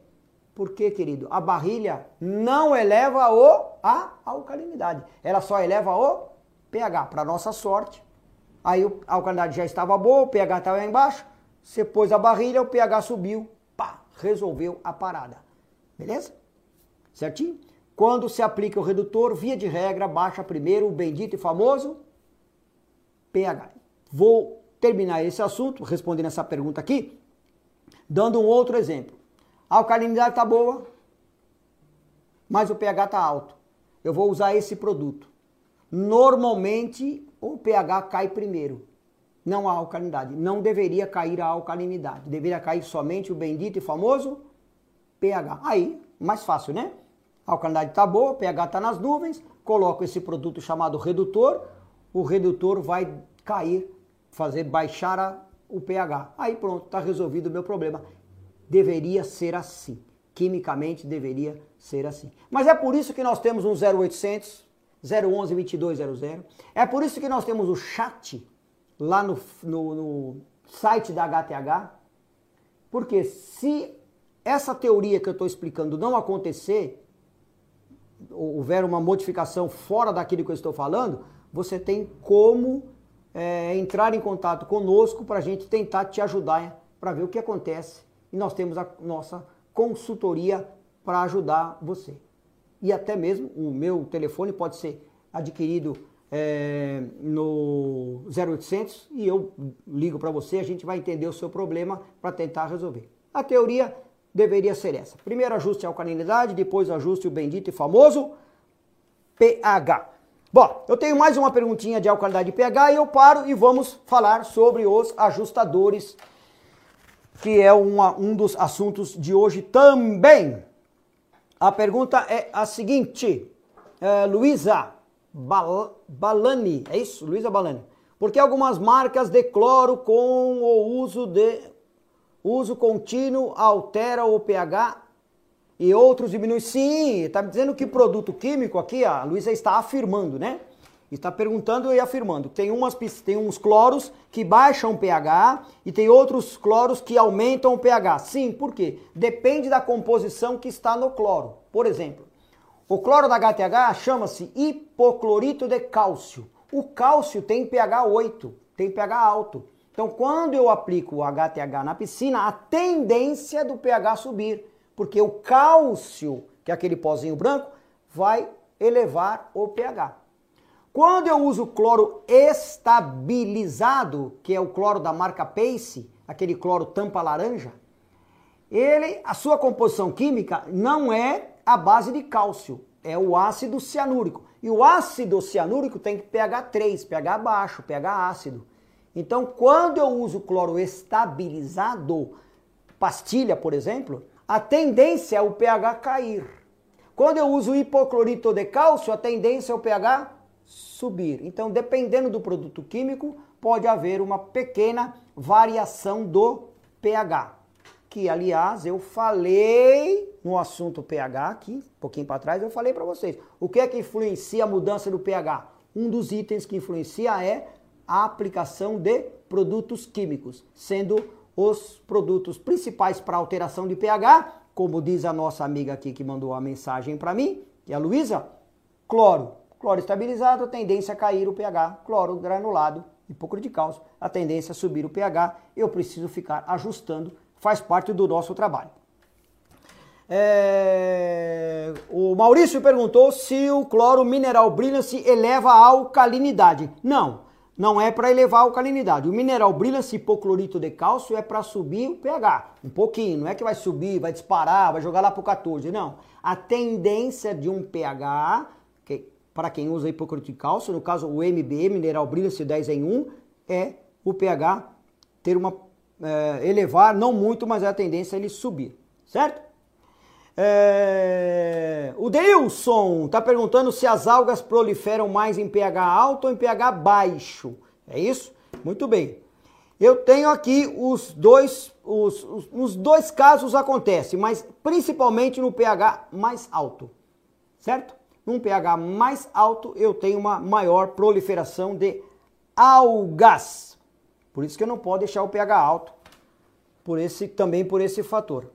Por quê, querido? A barrilha não eleva o, a alcalinidade. Ela só eleva o pH. Para nossa sorte, aí a alcalinidade já estava boa, o pH estava embaixo. Você pôs a barrilha, o pH subiu. Pá, resolveu a parada. Beleza? Certinho? Quando se aplica o redutor, via de regra, baixa primeiro o bendito e famoso pH. Vou terminar esse assunto, respondendo essa pergunta aqui, dando um outro exemplo. A alcalinidade está boa, mas o pH está alto. Eu vou usar esse produto. Normalmente o pH cai primeiro, não a alcalinidade. Não deveria cair a alcalinidade, deveria cair somente o bendito e famoso pH. Aí, mais fácil, né? A alcalinidade está boa, o pH está nas nuvens, coloco esse produto chamado redutor, o redutor vai cair, fazer baixar a, o pH. Aí pronto, está resolvido o meu problema deveria ser assim. Quimicamente deveria ser assim. Mas é por isso que nós temos um 0800 011 2200. É por isso que nós temos o chat lá no, no, no site da HTH. Porque se essa teoria que eu estou explicando não acontecer, houver uma modificação fora daquilo que eu estou falando, você tem como é, entrar em contato conosco para a gente tentar te ajudar para ver o que acontece e nós temos a nossa consultoria para ajudar você. E até mesmo o meu telefone pode ser adquirido é, no 0800 e eu ligo para você, a gente vai entender o seu problema para tentar resolver. A teoria deveria ser essa. Primeiro ajuste a alcalinidade, depois ajuste o bendito e famoso pH. Bom, eu tenho mais uma perguntinha de alcalinidade e pH e eu paro e vamos falar sobre os ajustadores, que é uma, um dos assuntos de hoje também. A pergunta é a seguinte, é, Luísa Bal Balani, é isso? Luísa Balani. Por que algumas marcas de cloro com o uso de uso contínuo altera o pH e outros diminuem? Sim, está dizendo que produto químico aqui, a Luísa está afirmando, né? Está perguntando e afirmando. Tem, umas, tem uns cloros que baixam o pH e tem outros cloros que aumentam o pH. Sim, por quê? Depende da composição que está no cloro. Por exemplo, o cloro da HTH chama-se hipoclorito de cálcio. O cálcio tem pH 8, tem pH alto. Então, quando eu aplico o HTH na piscina, a tendência do pH subir, porque o cálcio, que é aquele pozinho branco, vai elevar o pH. Quando eu uso cloro estabilizado, que é o cloro da marca Pace, aquele cloro tampa laranja, ele, a sua composição química não é a base de cálcio, é o ácido cianúrico. E o ácido cianúrico tem pH 3, pH baixo, pH ácido. Então, quando eu uso cloro estabilizado, pastilha, por exemplo, a tendência é o pH cair. Quando eu uso hipoclorito de cálcio, a tendência é o pH subir. Então, dependendo do produto químico, pode haver uma pequena variação do pH. Que, aliás, eu falei no assunto pH aqui, um pouquinho para trás, eu falei para vocês. O que é que influencia a mudança do pH? Um dos itens que influencia é a aplicação de produtos químicos, sendo os produtos principais para alteração de pH, como diz a nossa amiga aqui que mandou a mensagem para mim, que é a Luísa, cloro, Cloro estabilizado, a tendência a cair o pH. Cloro granulado, hipoclorito de cálcio, a tendência a subir o pH. Eu preciso ficar ajustando, faz parte do nosso trabalho. É... O Maurício perguntou se o cloro mineral brilhance eleva a alcalinidade. Não, não é para elevar a alcalinidade. O mineral brilhance hipoclorito de cálcio é para subir o pH. Um pouquinho, não é que vai subir, vai disparar, vai jogar lá para o 14. Não. A tendência de um pH para quem usa hipoclorito de cálcio, no caso o MB, mineral brilha-se 10 em 1, é o pH ter uma é, elevar, não muito, mas é a tendência ele subir, certo? É, o Deilson está perguntando se as algas proliferam mais em pH alto ou em pH baixo. É isso? Muito bem. Eu tenho aqui os dois, os, os, os dois casos acontece, mas principalmente no pH mais alto, certo? Num pH mais alto, eu tenho uma maior proliferação de algas. Por isso que eu não posso deixar o pH alto, por esse, também por esse fator.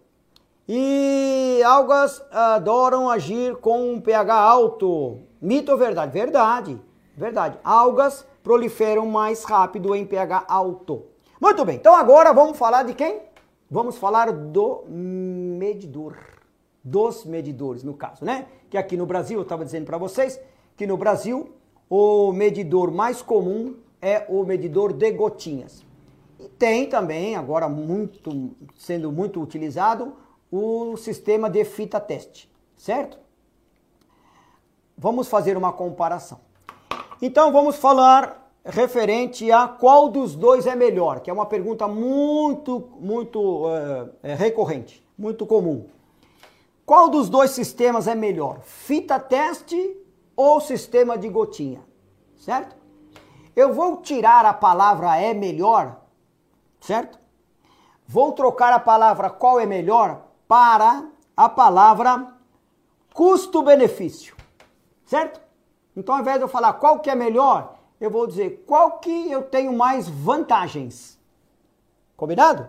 E algas adoram agir com um pH alto. Mito ou verdade? Verdade. Verdade. Algas proliferam mais rápido em pH alto. Muito bem. Então agora vamos falar de quem? Vamos falar do medidor dos medidores, no caso, né? Que aqui no Brasil, eu estava dizendo para vocês, que no Brasil o medidor mais comum é o medidor de gotinhas. E tem também, agora muito sendo muito utilizado, o sistema de fita teste, certo? Vamos fazer uma comparação. Então vamos falar referente a qual dos dois é melhor, que é uma pergunta muito, muito é, recorrente, muito comum. Qual dos dois sistemas é melhor? Fita teste ou sistema de gotinha? Certo? Eu vou tirar a palavra é melhor, certo? Vou trocar a palavra qual é melhor para a palavra custo-benefício, certo? Então, ao invés de eu falar qual que é melhor, eu vou dizer qual que eu tenho mais vantagens. Combinado?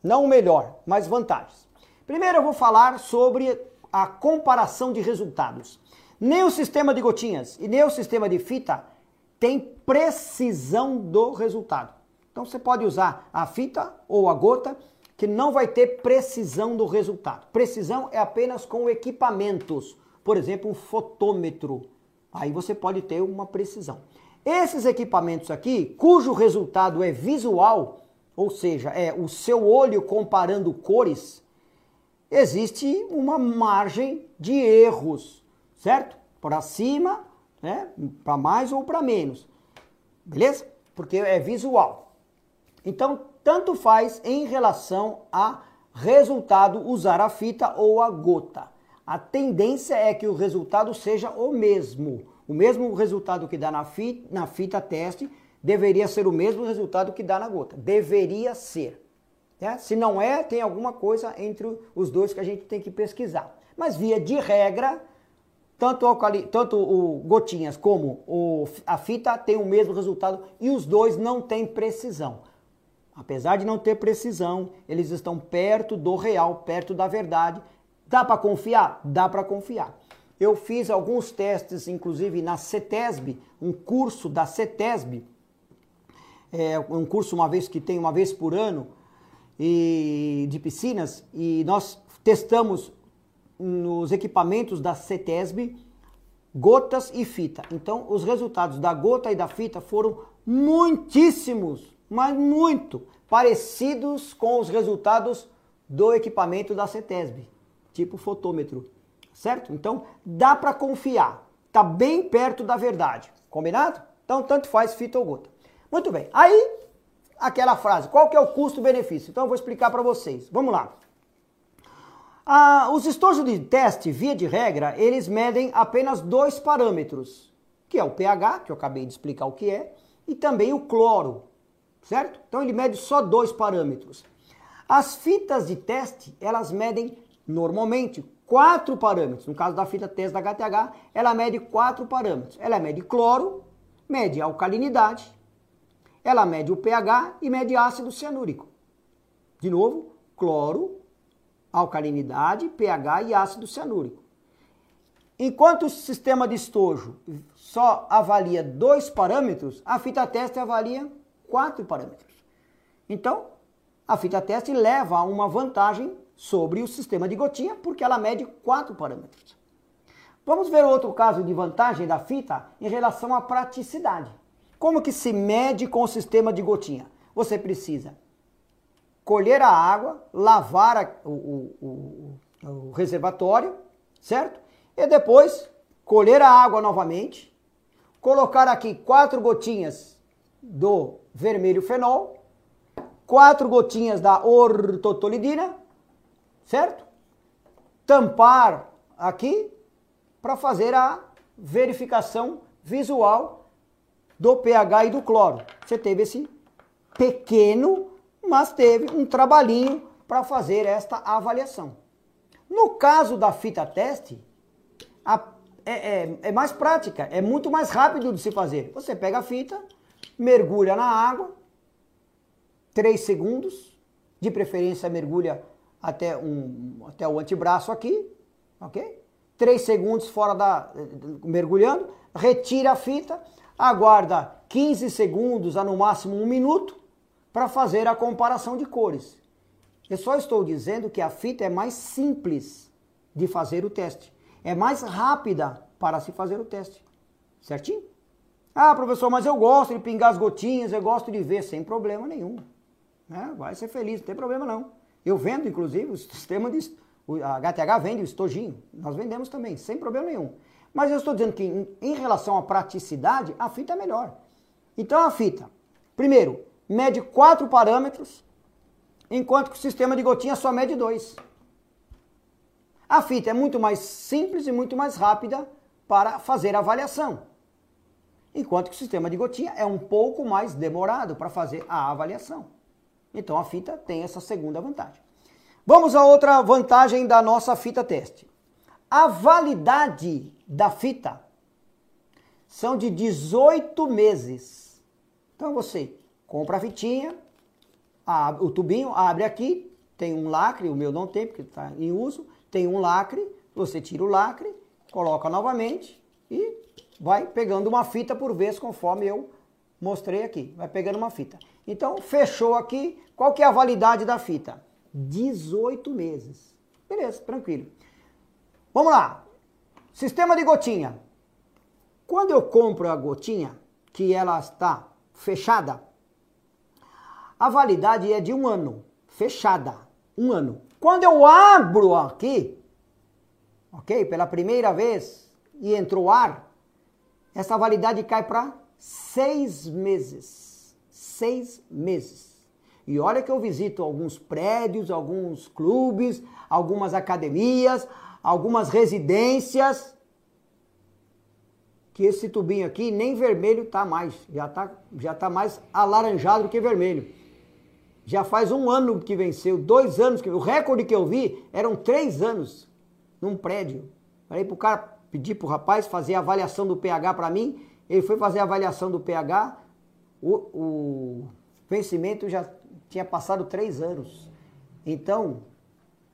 Não o melhor, mas vantagens. Primeiro eu vou falar sobre a comparação de resultados. Nem o sistema de gotinhas e nem o sistema de fita tem precisão do resultado. Então você pode usar a fita ou a gota que não vai ter precisão do resultado. Precisão é apenas com equipamentos, por exemplo, um fotômetro. Aí você pode ter uma precisão. Esses equipamentos aqui, cujo resultado é visual, ou seja, é o seu olho comparando cores, existe uma margem de erros, certo? Para cima, né? Para mais ou para menos. Beleza? Porque é visual. Então, tanto faz em relação a resultado usar a fita ou a gota. A tendência é que o resultado seja o mesmo. O mesmo resultado que dá na fita, na fita teste deveria ser o mesmo resultado que dá na gota. Deveria ser. Né? Se não é, tem alguma coisa entre os dois que a gente tem que pesquisar. Mas via de regra, tanto, o, tanto o gotinhas como o, a fita tem o mesmo resultado e os dois não têm precisão. Apesar de não ter precisão, eles estão perto do real, perto da verdade. Dá para confiar? Dá para confiar. Eu fiz alguns testes, inclusive na CETESB, um curso da CETESB, é um curso uma vez que tem uma vez por ano, e de piscinas, e nós testamos nos equipamentos da CETESB gotas e fita. Então, os resultados da gota e da fita foram muitíssimos mas muito parecidos com os resultados do equipamento da CETESB, tipo fotômetro, certo? Então dá para confiar, tá bem perto da verdade, combinado? Então tanto faz fita ou gota. Muito bem, aí aquela frase, qual que é o custo-benefício? Então eu vou explicar para vocês, vamos lá. Ah, os estojos de teste, via de regra, eles medem apenas dois parâmetros, que é o pH, que eu acabei de explicar o que é, e também o cloro, certo? Então ele mede só dois parâmetros. As fitas de teste, elas medem normalmente quatro parâmetros. No caso da fita teste da HTH, ela mede quatro parâmetros. Ela mede cloro, mede alcalinidade, ela mede o pH e mede ácido cianúrico. De novo, cloro, alcalinidade, pH e ácido cianúrico. Enquanto o sistema de estojo só avalia dois parâmetros, a fita teste avalia quatro parâmetros. Então, a fita teste leva a uma vantagem sobre o sistema de gotinha, porque ela mede quatro parâmetros. Vamos ver outro caso de vantagem da fita em relação à praticidade. Como que se mede com o sistema de gotinha? Você precisa colher a água, lavar a, o, o, o, o reservatório, certo? E depois colher a água novamente, colocar aqui quatro gotinhas do vermelho fenol, quatro gotinhas da ortotolidina, certo? Tampar aqui para fazer a verificação visual do pH e do cloro. Você teve esse pequeno, mas teve um trabalhinho para fazer esta avaliação. No caso da fita teste, a, é, é, é mais prática, é muito mais rápido de se fazer. Você pega a fita, mergulha na água, 3 segundos, de preferência mergulha até, um, até o antebraço aqui, ok? 3 segundos fora da. mergulhando, retira a fita, aguarda 15 segundos a no máximo um minuto para fazer a comparação de cores. Eu só estou dizendo que a fita é mais simples de fazer o teste. É mais rápida para se fazer o teste. Certinho? Ah, professor, mas eu gosto de pingar as gotinhas, eu gosto de ver, sem problema nenhum. Né? Vai ser feliz, não tem problema não. Eu vendo, inclusive, o sistema de. A HTH vende o estojinho. Nós vendemos também, sem problema nenhum. Mas eu estou dizendo que, em, em relação à praticidade, a fita é melhor. Então, a fita, primeiro, mede quatro parâmetros, enquanto que o sistema de gotinha só mede dois. A fita é muito mais simples e muito mais rápida para fazer a avaliação enquanto que o sistema de gotinha é um pouco mais demorado para fazer a avaliação. Então a fita tem essa segunda vantagem. Vamos a outra vantagem da nossa fita teste. A validade da fita são de 18 meses. Então você compra a fitinha, o tubinho abre aqui, tem um lacre, o meu não tem porque está em uso, tem um lacre, você tira o lacre, coloca novamente e vai pegando uma fita por vez, conforme eu mostrei aqui. Vai pegando uma fita. Então, fechou aqui. Qual que é a validade da fita? 18 meses. Beleza, tranquilo. Vamos lá. Sistema de gotinha. Quando eu compro a gotinha, que ela está fechada, a validade é de um ano. Fechada. Um ano. Quando eu abro aqui, ok? Pela primeira vez e entrou ar, essa validade cai para seis meses. Seis meses. E olha que eu visito alguns prédios, alguns clubes, algumas academias, algumas residências, que esse tubinho aqui nem vermelho tá mais, já tá, já tá mais alaranjado do que vermelho. Já faz um ano que venceu, dois anos que o recorde que eu vi eram três anos num prédio. Falei pro cara, pedi pro rapaz fazer a avaliação do pH para mim. Ele foi fazer a avaliação do pH, o, o vencimento já tinha passado três anos. Então,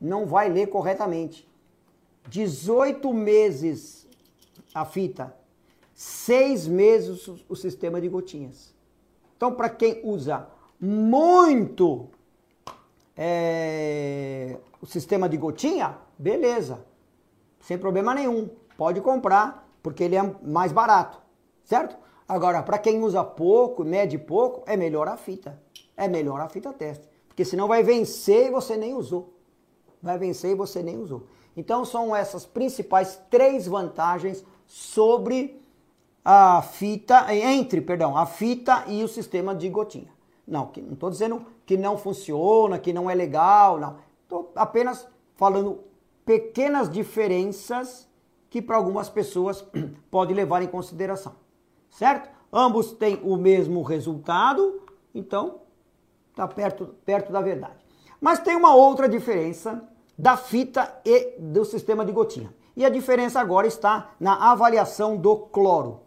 não vai ler corretamente. 18 meses a fita, seis meses o sistema de gotinhas. Então, para quem usa muito é, o sistema de gotinha, beleza, sem problema nenhum, pode comprar, porque ele é mais barato, certo? Agora, para quem usa pouco, mede pouco, é melhor a fita. É melhor a fita teste. Porque senão vai vencer e você nem usou. Vai vencer e você nem usou. Então são essas principais três vantagens sobre a fita, entre, perdão, a fita e o sistema de gotinha. Não, não estou dizendo que não funciona, que não é legal, não. Estou apenas falando pequenas diferenças que para algumas pessoas pode levar em consideração, certo? Ambos têm o mesmo resultado, então está perto, perto da verdade. Mas tem uma outra diferença da fita e do sistema de gotinha. E a diferença agora está na avaliação do cloro.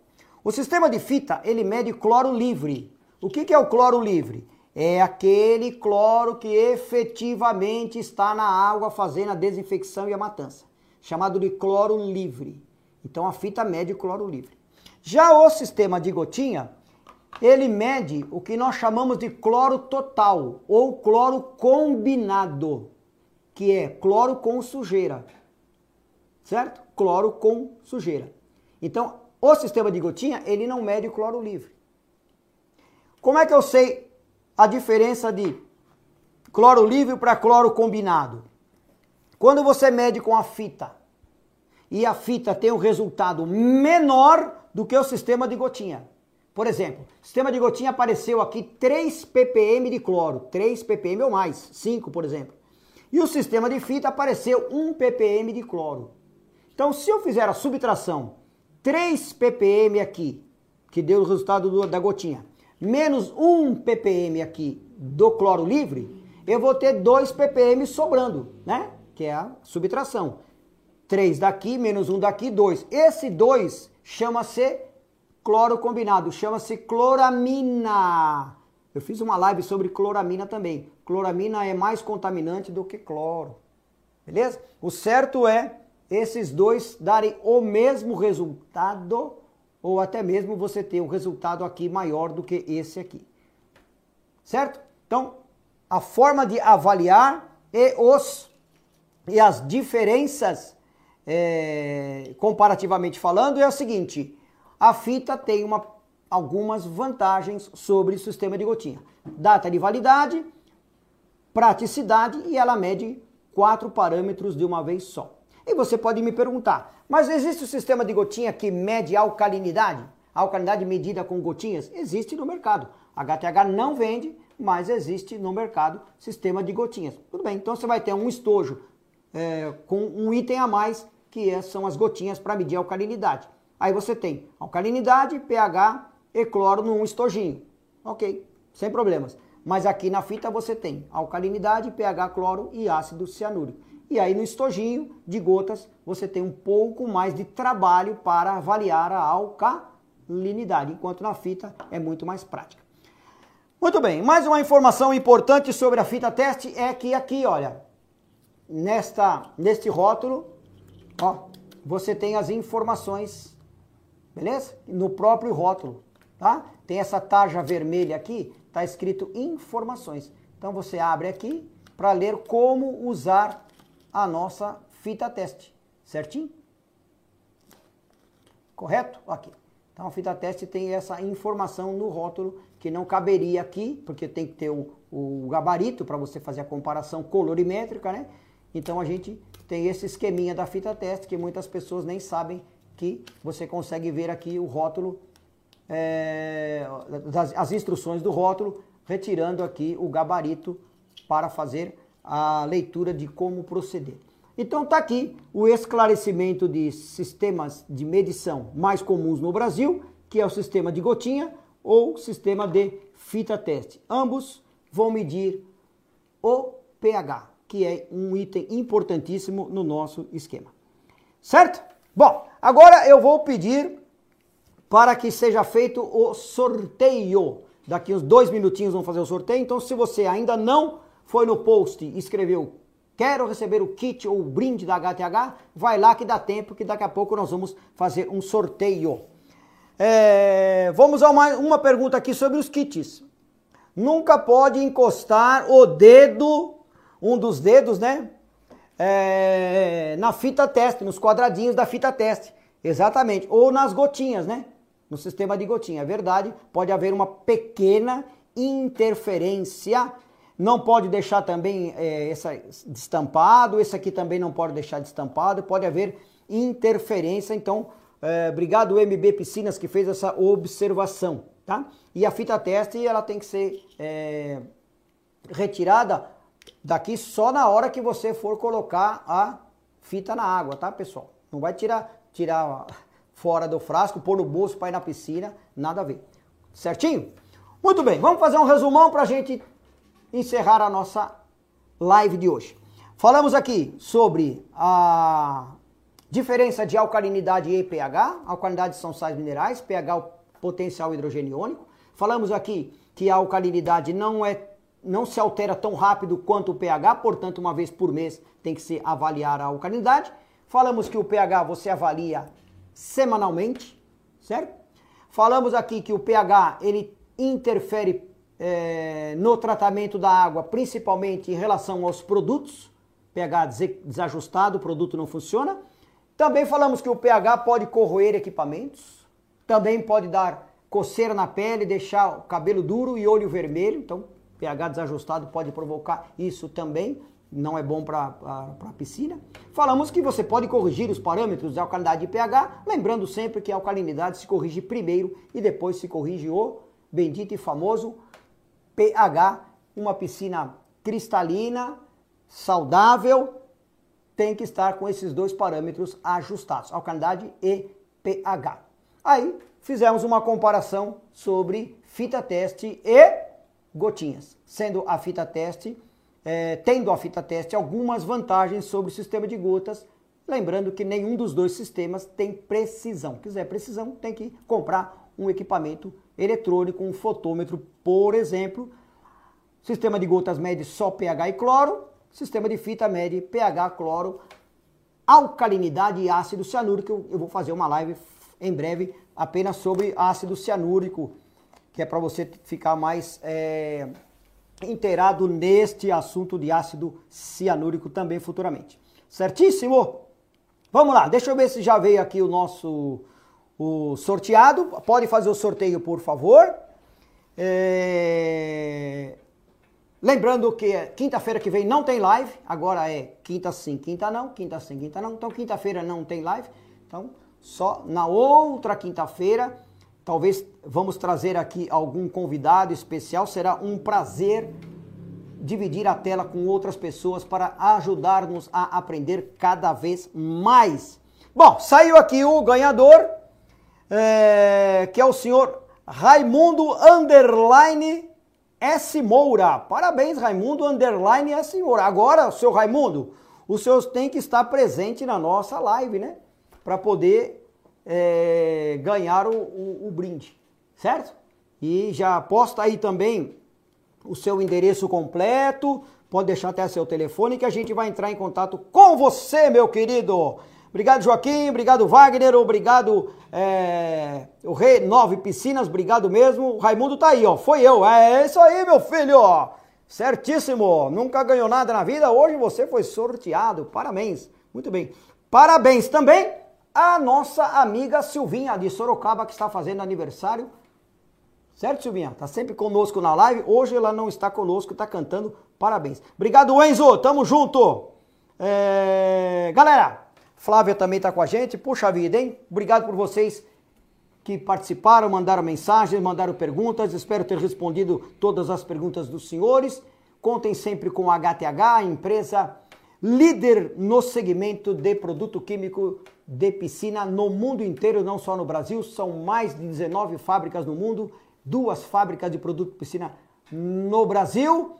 O sistema de fita, ele mede cloro livre. O que, é o cloro livre? É aquele cloro que efetivamente está na água fazendo a desinfecção e a matança, chamado de cloro livre. Então a fita mede o cloro livre. Já o sistema de gotinha, ele mede o que nós chamamos de cloro total ou cloro combinado, que é cloro com sujeira. Certo? Cloro com sujeira. Então, o sistema de gotinha, ele não mede o cloro livre. Como é que eu sei a diferença de cloro livre para cloro combinado? Quando você mede com a fita e a fita tem um resultado menor do que o sistema de gotinha. Por exemplo, sistema de gotinha apareceu aqui 3 ppm de cloro, 3 ppm ou mais, 5 por exemplo. E o sistema de fita apareceu 1 ppm de cloro. Então, se eu fizer a subtração 3 ppm aqui, que deu o resultado do, da gotinha, menos 1 ppm aqui do cloro livre, eu vou ter 2 ppm sobrando, né? Que é a subtração. 3 daqui, menos 1 daqui, 2. Esse 2 chama-se cloro combinado, chama-se cloramina. Eu fiz uma live sobre cloramina também. Cloramina é mais contaminante do que cloro. Beleza? O certo é esses dois darem o mesmo resultado ou até mesmo você ter um resultado aqui maior do que esse aqui. Certo? Então, a forma de avaliar e, os, e as diferenças, é, comparativamente falando, é o seguinte: a fita tem uma, algumas vantagens sobre o sistema de gotinha: data de validade, praticidade e ela mede quatro parâmetros de uma vez só. E você pode me perguntar, mas existe o sistema de gotinha que mede alcalinidade? A alcalinidade medida com gotinhas? Existe no mercado. A HTH não vende, mas existe no mercado sistema de gotinhas. Tudo bem, então você vai ter um estojo é, com um item a mais, que é, são as gotinhas para medir a alcalinidade. Aí você tem alcalinidade, pH e cloro num estojinho. Ok, sem problemas. Mas aqui na fita você tem alcalinidade, pH, cloro e ácido cianúrico. E aí no estojinho de gotas você tem um pouco mais de trabalho para avaliar a alcalinidade, enquanto na fita é muito mais prática. Muito bem, mais uma informação importante sobre a fita teste é que aqui, olha, nesta, neste rótulo, ó, você tem as informações, beleza? No próprio rótulo, tá? Tem essa tarja vermelha aqui, tá escrito informações. Então você abre aqui para ler como usar a nossa fita teste, certinho? Correto? Aqui. Então a fita teste tem essa informação no rótulo que não caberia aqui, porque tem que ter o, o gabarito para você fazer a comparação colorimétrica, né? Então a gente tem esse esqueminha da fita teste que muitas pessoas nem sabem que você consegue ver aqui o rótulo, é, das, as instruções do rótulo, retirando aqui o gabarito para fazer a leitura de como proceder. Então está aqui o esclarecimento de sistemas de medição mais comuns no Brasil, que é o sistema de gotinha ou sistema de fita teste. Ambos vão medir o pH, que é um item importantíssimo no nosso esquema. Certo? Bom, agora eu vou pedir para que seja feito o sorteio. Daqui uns dois minutinhos vamos fazer o sorteio. Então, se você ainda não foi no post e escreveu quero receber o kit ou o brinde da HTH, vai lá que dá tempo, que daqui a pouco nós vamos fazer um sorteio. É, vamos a uma, uma pergunta aqui sobre os kits. Nunca pode encostar o dedo, um dos dedos, né? É, na fita teste, nos quadradinhos da fita teste. Exatamente. Ou nas gotinhas, né? No sistema de gotinha. É verdade, pode haver uma pequena interferência. Não pode deixar também é, essa destampado, esse aqui também não pode deixar destampado, pode haver interferência, então é, obrigado MB Piscinas que fez essa observação, tá? E a fita teste ela tem que ser é, retirada daqui só na hora que você for colocar a fita na água, tá, pessoal? Não vai tirar, tirar fora do frasco, pôr no bolso para ir na piscina, nada a ver. Certinho? Muito bem, vamos fazer um resumão para a gente encerrar a nossa live de hoje. Falamos aqui sobre a Diferença de alcalinidade e pH. Alcalinidade são sais minerais, pH o potencial hidrogeniônico. Falamos aqui que a alcalinidade não é não se altera tão rápido quanto o pH, portanto, uma vez por mês tem que se avaliar a alcalinidade. Falamos que o pH você avalia semanalmente, certo? Falamos aqui que o pH ele interfere é, no tratamento da água, principalmente em relação aos produtos. pH desajustado, o produto não funciona. Também falamos que o pH pode corroer equipamentos, também pode dar coceira na pele, deixar o cabelo duro e olho vermelho. Então, pH desajustado pode provocar isso também, não é bom para a piscina. Falamos que você pode corrigir os parâmetros de alcalinidade de pH, lembrando sempre que a alcalinidade se corrige primeiro e depois se corrige o bendito e famoso pH. Uma piscina cristalina, saudável, tem que estar com esses dois parâmetros ajustados, alcalinidade e pH. Aí fizemos uma comparação sobre fita teste e gotinhas, sendo a fita teste, é, tendo a fita teste algumas vantagens sobre o sistema de gotas, lembrando que nenhum dos dois sistemas tem precisão. Quiser precisão, tem que comprar um equipamento eletrônico, um fotômetro, por exemplo. Sistema de gotas mede só pH e cloro, Sistema de fita mede pH, cloro, alcalinidade e ácido cianúrico. Eu vou fazer uma live em breve apenas sobre ácido cianúrico, que é para você ficar mais é, inteirado neste assunto de ácido cianúrico também futuramente. Certíssimo? Vamos lá, deixa eu ver se já veio aqui o nosso o sorteado. Pode fazer o sorteio, por favor. É... Lembrando que quinta-feira que vem não tem live, agora é quinta sim, quinta não, quinta sim, quinta não. Então quinta-feira não tem live. Então só na outra quinta-feira, talvez vamos trazer aqui algum convidado especial. Será um prazer dividir a tela com outras pessoas para ajudar-nos a aprender cada vez mais. Bom, saiu aqui o ganhador, é, que é o senhor Raimundo Underline S. Moura. Parabéns, Raimundo Underline S. Moura. Agora, seu Raimundo, o senhor tem que estar presente na nossa live, né? Para poder é, ganhar o, o, o brinde, certo? E já posta aí também o seu endereço completo, pode deixar até seu telefone que a gente vai entrar em contato com você, meu querido. Obrigado, Joaquim. Obrigado, Wagner. Obrigado, é, o Rei Nove Piscinas. Obrigado mesmo. O Raimundo tá aí, ó. Foi eu. É isso aí, meu filho. Certíssimo! Nunca ganhou nada na vida, hoje você foi sorteado. Parabéns! Muito bem. Parabéns também à nossa amiga Silvinha de Sorocaba, que está fazendo aniversário. Certo, Silvinha? Está sempre conosco na live. Hoje ela não está conosco, está cantando. Parabéns. Obrigado, Enzo. Tamo junto. É... Galera, Flávia também está com a gente. Puxa vida, hein? Obrigado por vocês que participaram, mandaram mensagens, mandaram perguntas. Espero ter respondido todas as perguntas dos senhores. Contem sempre com a HTH, empresa líder no segmento de produto químico de piscina no mundo inteiro, não só no Brasil. São mais de 19 fábricas no mundo, duas fábricas de produto de piscina no Brasil,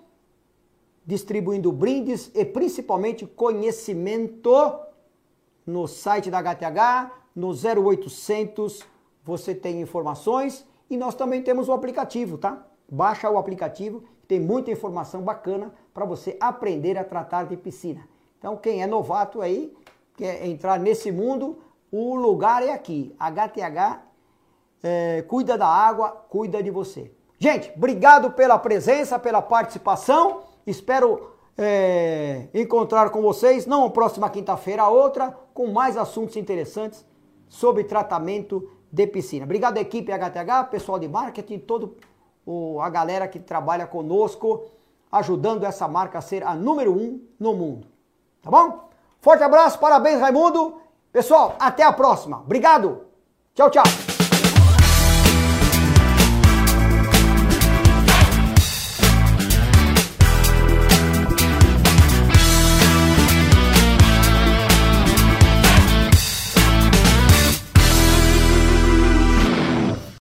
distribuindo brindes e principalmente conhecimento no site da HTH, no 0800 você tem informações e nós também temos o aplicativo, tá? Baixa o aplicativo, tem muita informação bacana para você aprender a tratar de piscina. Então, quem é novato aí, quer entrar nesse mundo, o lugar é aqui. HTH é, cuida da água, cuida de você. Gente, obrigado pela presença, pela participação. Espero é, encontrar com vocês, não próxima quinta-feira, a outra, com mais assuntos interessantes sobre tratamento de piscina. Obrigado, equipe HTH, pessoal de marketing, todo o, a galera que trabalha conosco, ajudando essa marca a ser a número um no mundo. Tá bom? Forte abraço, parabéns, Raimundo. Pessoal, até a próxima. Obrigado. Tchau, tchau.